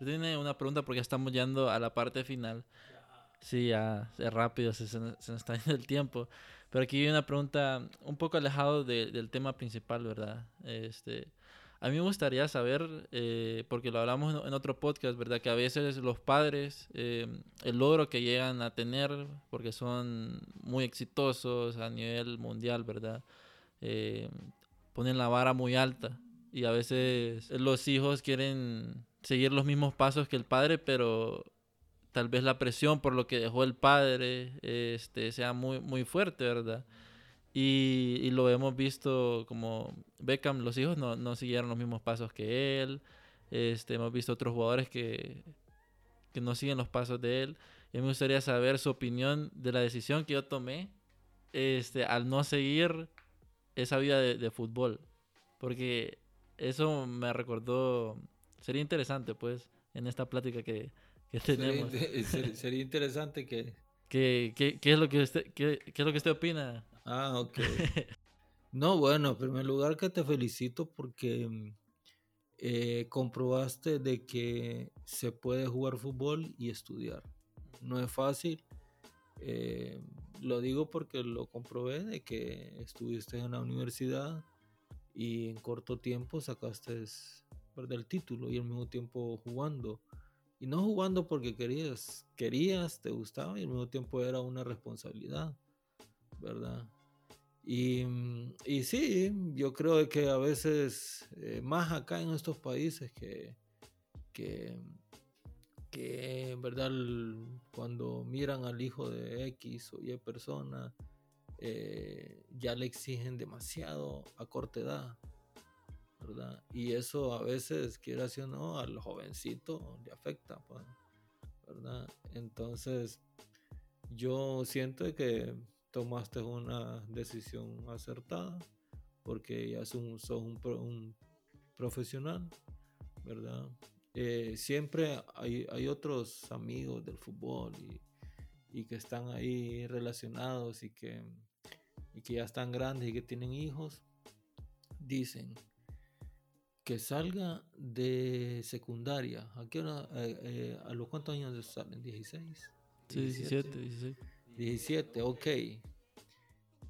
Tiene una pregunta porque ya estamos yendo a la parte final. Sí, ya es rápido, se, se, nos está yendo el tiempo. Pero aquí viene una pregunta un poco alejado del tema principal, ¿verdad? Este, a mí me gustaría saber, eh, porque lo hablamos en, otro podcast, ¿verdad? Que a veces los padres, eh, el logro que llegan a tener, porque son muy exitosos a nivel mundial, ¿verdad? Eh, ponen la vara muy alta. Y a veces los hijos quieren seguir los mismos pasos que el padre, pero tal vez la presión por lo que dejó el padre este, sea muy, muy fuerte, ¿verdad? Y, lo hemos visto como Beckham, los hijos no, no, siguieron los mismos pasos que él. Este, hemos visto otros jugadores que, que no siguen los pasos de él. Y me gustaría saber su opinión de la decisión que yo tomé este, al no seguir esa vida de, fútbol. Porque eso me recordó, sería interesante pues en esta plática que, que tenemos. Sería, interesante que... ¿Qué, qué, qué, es lo que usted, qué, qué es lo que usted opina Ah, ok. no, bueno, en primer lugar que te felicito porque mm, eh, comprobaste de que se puede jugar fútbol y estudiar. No es fácil. Eh, lo digo porque lo comprobé de que estuviste en la universidad y en corto tiempo sacaste el título y al mismo tiempo jugando. Y no jugando porque querías, querías, te gustaba y al mismo tiempo era una responsabilidad, ¿verdad? Y, mm, y sí, yo creo que a veces, eh, más acá en estos países que, que, que, ¿verdad? Cuando miran al hijo de X o Y persona, eh, ya le exigen demasiado a corta edad, ¿verdad? Y eso a veces, quiera o no, al jovencito le afecta, pues, ¿verdad? Entonces, yo siento que tomaste una decisión acertada porque ya sos un, un, profesional, ¿verdad? Eh, siempre hay, hay, otros amigos del fútbol y, y, que están ahí relacionados y que, y que ya están grandes y que tienen hijos, dicen que salga de secundaria. ¿A, qué hora, eh, eh, ¿A los cuántos años salen? ¿16? Sí, 17, 16. 17, ok.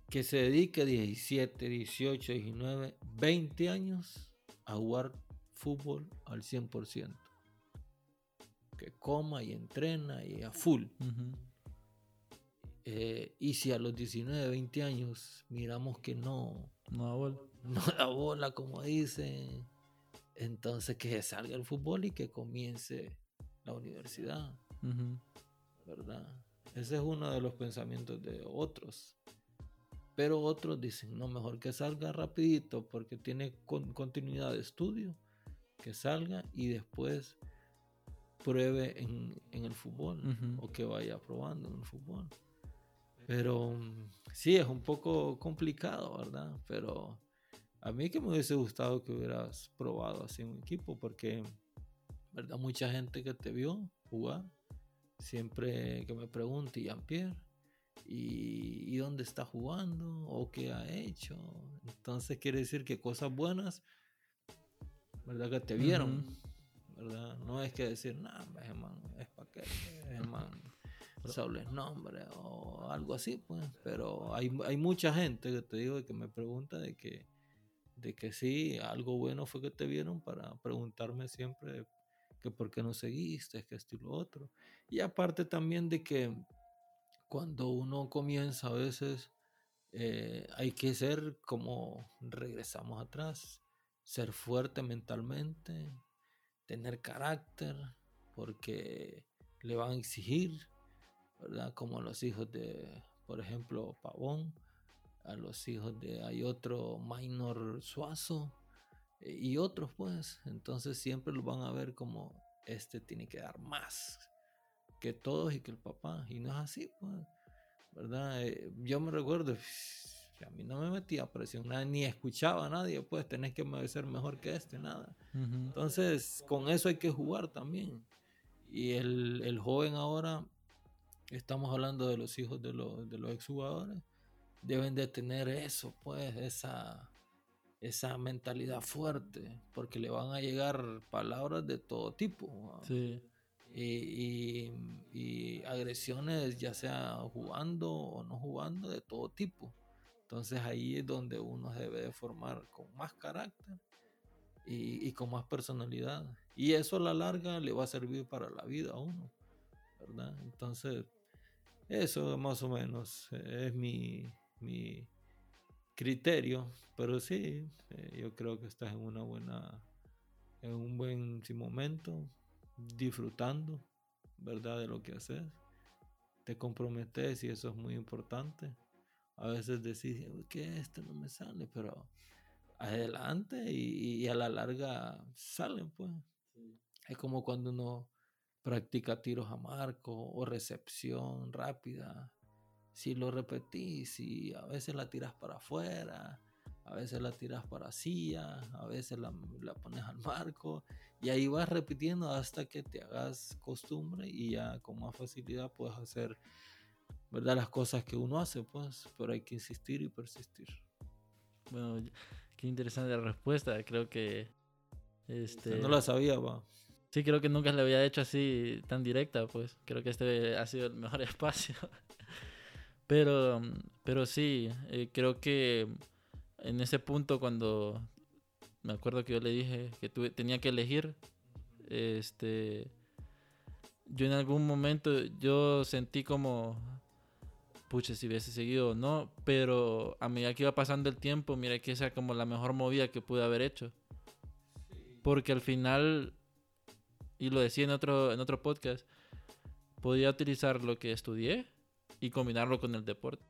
Que se dedique 17, 18, 19, 20 años a jugar fútbol al 100%. Que coma y entrena y a full. Eh, y si a los 19, 20 años miramos que no, no da bola, no da bola como dicen, entonces que salga el fútbol y que comience la universidad. ¿Verdad? Ese es uno de los pensamientos de otros. Pero otros dicen, no, mejor que salga rapidito porque tiene continuidad de estudio, que salga y después pruebe en, el fútbol o que vaya probando en el fútbol. Pero mm, sí, es un poco complicado, ¿verdad? Pero a mí que me hubiese gustado que hubieras probado así un equipo porque, ¿verdad? Mucha gente que te vio jugar Siempre que me pregunte Jean-Pierre, ¿y, dónde está jugando? ¿O qué ha hecho? Entonces quiere decir que cosas buenas, ¿verdad? Que te vieron, ¿verdad? No es que decir, no, es para qué, hermano, solo es nombre o algo así, pues. Pero hay, hay mucha gente que te digo que me pregunta de que, de que sí, algo bueno fue que te vieron para preguntarme siempre que por qué no seguiste, que esto y lo otro. Y aparte también de que cuando uno comienza a veces eh, hay que ser como regresamos atrás, ser fuerte mentalmente, tener carácter, porque le van a exigir, ¿verdad? Como los hijos de, por ejemplo, Pavón, a los hijos de, hay otro Minor Suazo, eh, y otros pues entonces siempre lo van a ver como este tiene que dar más que todos y que el papá y no es así pues verdad eh, yo me recuerdo a mí no me metía presión nada, ni escuchaba a nadie pues tenés que ser mejor que este nada. Entonces con eso hay que jugar también. Y el, el, joven ahora estamos hablando de los hijos de los, de los exjugadores deben de tener eso pues esa esa mentalidad fuerte, porque le van a llegar palabras de todo tipo. Y, y, agresiones, ya sea jugando o no jugando, de todo tipo. Entonces ahí es donde uno debe de formar con más carácter y, con más personalidad. Y eso a la larga le va a servir para la vida a uno. Entonces, eso más o menos es mi, mi, criterio, pero sí, eh, yo creo que estás en una buena, en un buen momento, disfrutando, ¿verdad? De lo que haces. Te comprometes y eso es muy importante. A veces decís, que esto no me sale, pero adelante y, y a la larga salen, pues. Es como cuando uno practica tiros a marco o recepción rápida si lo repetís y a veces la tiras para afuera, a veces la tiras para silla, a veces la, la, pones al marco y ahí vas repitiendo hasta que te hagas costumbre y ya con más facilidad puedes hacer verdad las cosas que uno hace pues pero hay que insistir y persistir. Bueno qué interesante la respuesta creo que este no la sabía va. Sí creo que nunca le había hecho así tan directa pues creo que este ha sido el mejor espacio. Pero, pero sí, eh, creo que en ese punto cuando me acuerdo que yo le dije que tuve, tenía que elegir, este, yo en algún momento, yo sentí como, pucha, si hubiese seguido o no, pero a medida que iba pasando el tiempo, mira que esa es como la mejor movida que pude haber hecho. Porque al final, y lo decía en otro, en otro podcast, podía utilizar lo que estudié y combinarlo con el deporte.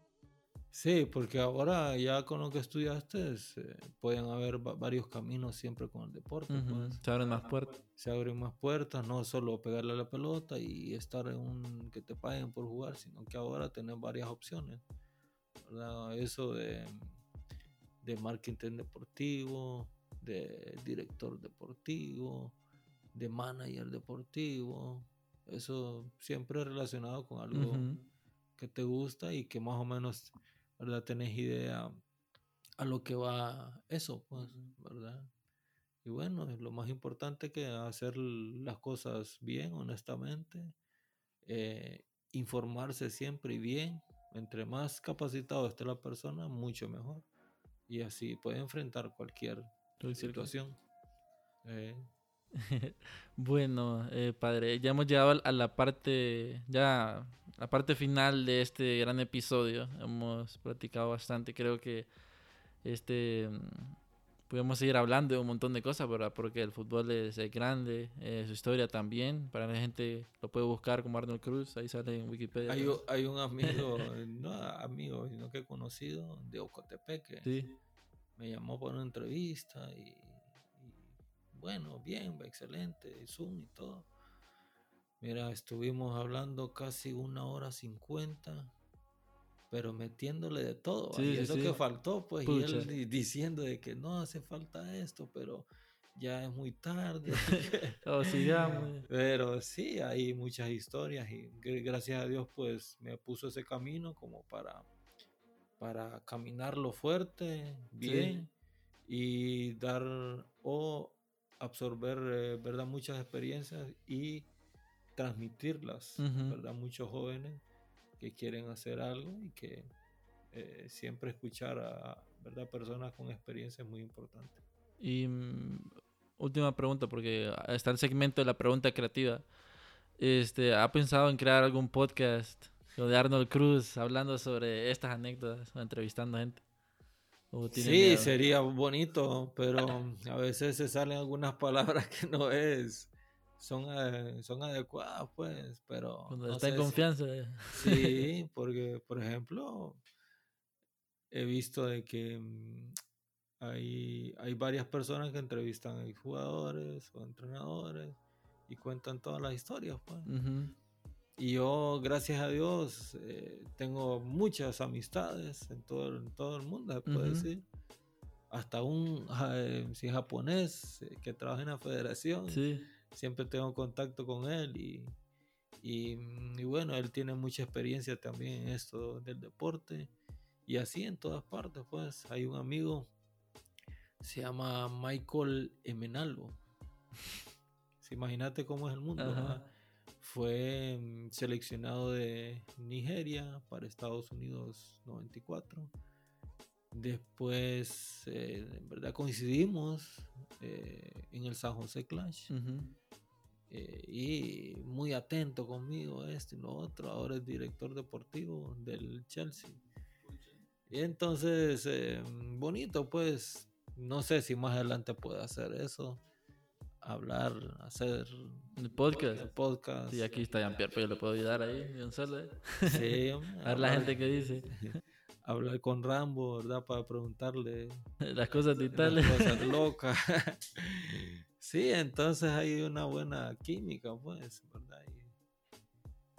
Sí, porque ahora ya con lo que estudiaste eh, pueden haber varios caminos siempre con el deporte. pues. Se abren más puertas. Se abren más puertas, no solo pegarle a la pelota y estar en un que te paguen por jugar, sino que ahora tenés varias opciones. Eso de, de marketing deportivo, de director deportivo, de manager deportivo, eso siempre relacionado con algo que te gusta y que más o menos ¿verdad? Tenés idea a lo que va eso, pues, ¿verdad? Y bueno, lo más importante que hacer las cosas bien, honestamente, eh, informarse siempre y bien. Entre más capacitado esté la persona, mucho mejor. Y así puede enfrentar cualquier situación. Eh. bueno, eh, padre, ya hemos llegado a la parte, ya la parte final de este gran episodio. Hemos platicado bastante. Creo que este podemos seguir hablando de un montón de cosas, ¿verdad? Porque el fútbol es, grande, eh, su historia también. Para la gente lo puede buscar como Arnold Cruz, ahí sale en Wikipedia. Hay, hay un amigo, no amigo, sino que conocido de Ocotepeque. Sí. Me llamó para una entrevista y bueno, bien, excelente, Zoom y todo. Mira, estuvimos hablando casi una hora cincuenta, pero metiéndole de todo. y eso que faltó, pues, y él diciendo de que no hace falta esto, pero ya es muy tarde. oh, sigamos. Pero sí, hay muchas historias y gracias a Dios, pues, me puso ese camino como para, para caminarlo fuerte, bien, y dar o absorber, eh, ¿verdad? Muchas experiencias y transmitirlas, ¿verdad? Muchos jóvenes que quieren hacer algo y que eh, siempre escuchar a ¿verdad? personas con experiencia es muy importante. Y mm, última pregunta, porque está el segmento de la pregunta creativa. Este, ¿Ha pensado en crear algún podcast de Arnold Cruz hablando sobre estas anécdotas o entrevistando gente? Sí, sería bonito, pero a veces se salen algunas palabras que no es son, eh, son adecuadas, pues, pero... Cuando está en confianza. sí, porque, por ejemplo, he visto de que mm, hay, hay varias personas que entrevistan a jugadores o entrenadores y cuentan todas las historias, pues. Y yo, gracias a Dios, eh, tengo muchas amistades en todo, en todo el mundo, se puede decir. Hasta un eh, si japonés que trabaja en la federación. Sí siempre tengo contacto con él y, y, bueno, él tiene mucha experiencia también en esto del deporte y así en todas partes, pues hay un amigo, se llama Michael Emenalvo. Imagínate cómo es el mundo. Fue mm, seleccionado de Nigeria para Estados Unidos 94. Después, eh, en verdad, coincidimos eh, en el San José Clash. Eh, y muy atento conmigo, esto y lo otro. Ahora es director deportivo del Chelsea. Y entonces, bonito, pues, no sé si más adelante puede hacer eso. Hablar, hacer el podcast. podcast. Y aquí está Jean-Pierre, pero yo le puedo ayudar ahí, Sí, a ver la gente que dice. Hablar con Rambo, ¿verdad? Para preguntarle las cosas de Italia. Las cosas locas. Sí, entonces hay una buena química, pues, ¿verdad?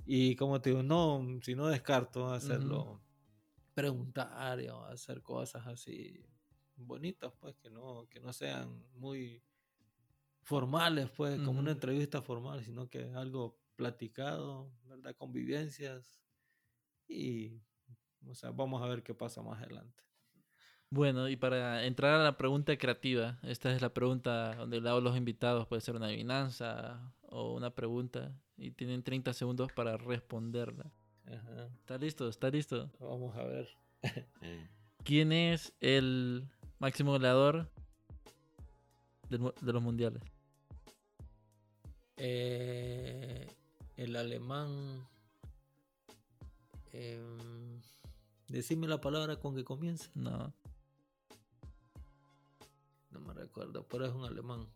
Y, como te digo, no, si no descarto hacerlo, preguntar o hacer cosas así bonitas, pues, que no, que no sean muy formales, pues, como una entrevista formal, sino que algo platicado, ¿verdad? Convivencias y, o sea, vamos a ver qué pasa más adelante. Bueno, y para entrar a la pregunta creativa, esta es la pregunta donde le hago a los invitados, puede ser una adivinanza o una pregunta, y tienen 30 segundos para responderla. ¿Está listo? ¿Está listo? Vamos a ver. ¿Quién es el máximo goleador de, los mundiales? Eh, El alemán. Em, decime la palabra con que comienza. No. No me recuerdo, pero es un alemán.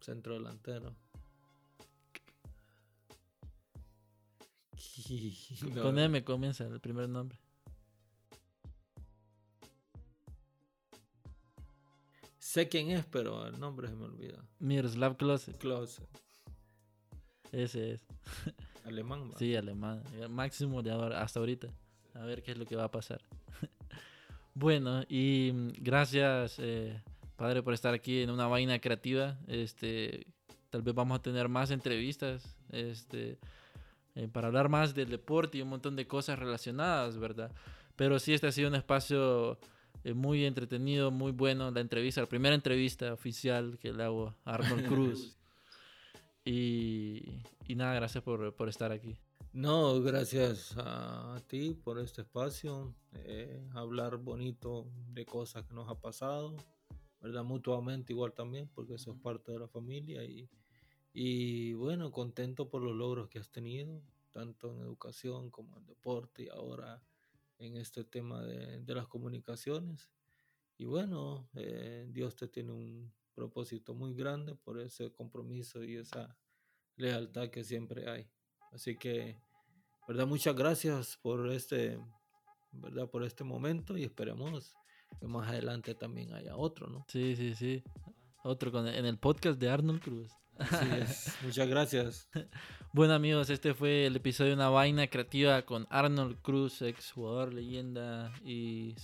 Centro delantero. Con M comienza el primer nombre. Sé quién es, pero el nombre se me olvida. Miroslav Klose. Klose. Ese es. Alemán. Sí, alemán. Máximo de ahora, hasta ahorita. A ver qué es lo que va a pasar. bueno, y mm, gracias, eh, padre, por estar aquí en una vaina creativa. Este, tal vez vamos a tener más entrevistas. Este eh, para hablar más del deporte y un montón de cosas relacionadas, ¿verdad? Pero sí, este ha sido un espacio eh, muy entretenido, muy bueno. La entrevista, la primera entrevista oficial que le hago a Arnold Cruz. y, y, nada, gracias por, por, estar aquí. No, gracias a, ti por este espacio. Eh, hablar bonito de cosas que nos ha pasado, ¿verdad? Mutuamente igual también, porque eso es parte de la familia y y bueno, contento por los logros que has tenido, tanto en educación como en deporte y ahora en este tema de, las comunicaciones. Y bueno, eh, Dios te tiene un propósito muy grande por ese compromiso y esa lealtad que siempre hay. Así que, verdad, muchas gracias por este, verdad, por este momento y esperemos que más adelante también haya otro, ¿no? Sí, sí, sí. Otro con, en el podcast de Arnold Cruz. Muchas gracias. Bueno amigos, este fue el episodio de Una Vaina Creativa con Arnold Cruz, ex jugador leyenda y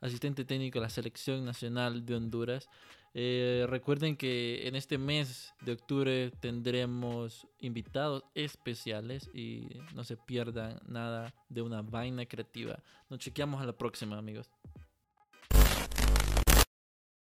asistente técnico de la Selección Nacional de Honduras. Eh, recuerden que en este mes de octubre tendremos invitados especiales y no se pierdan nada de una vaina creativa. Nos chequeamos a la próxima amigos.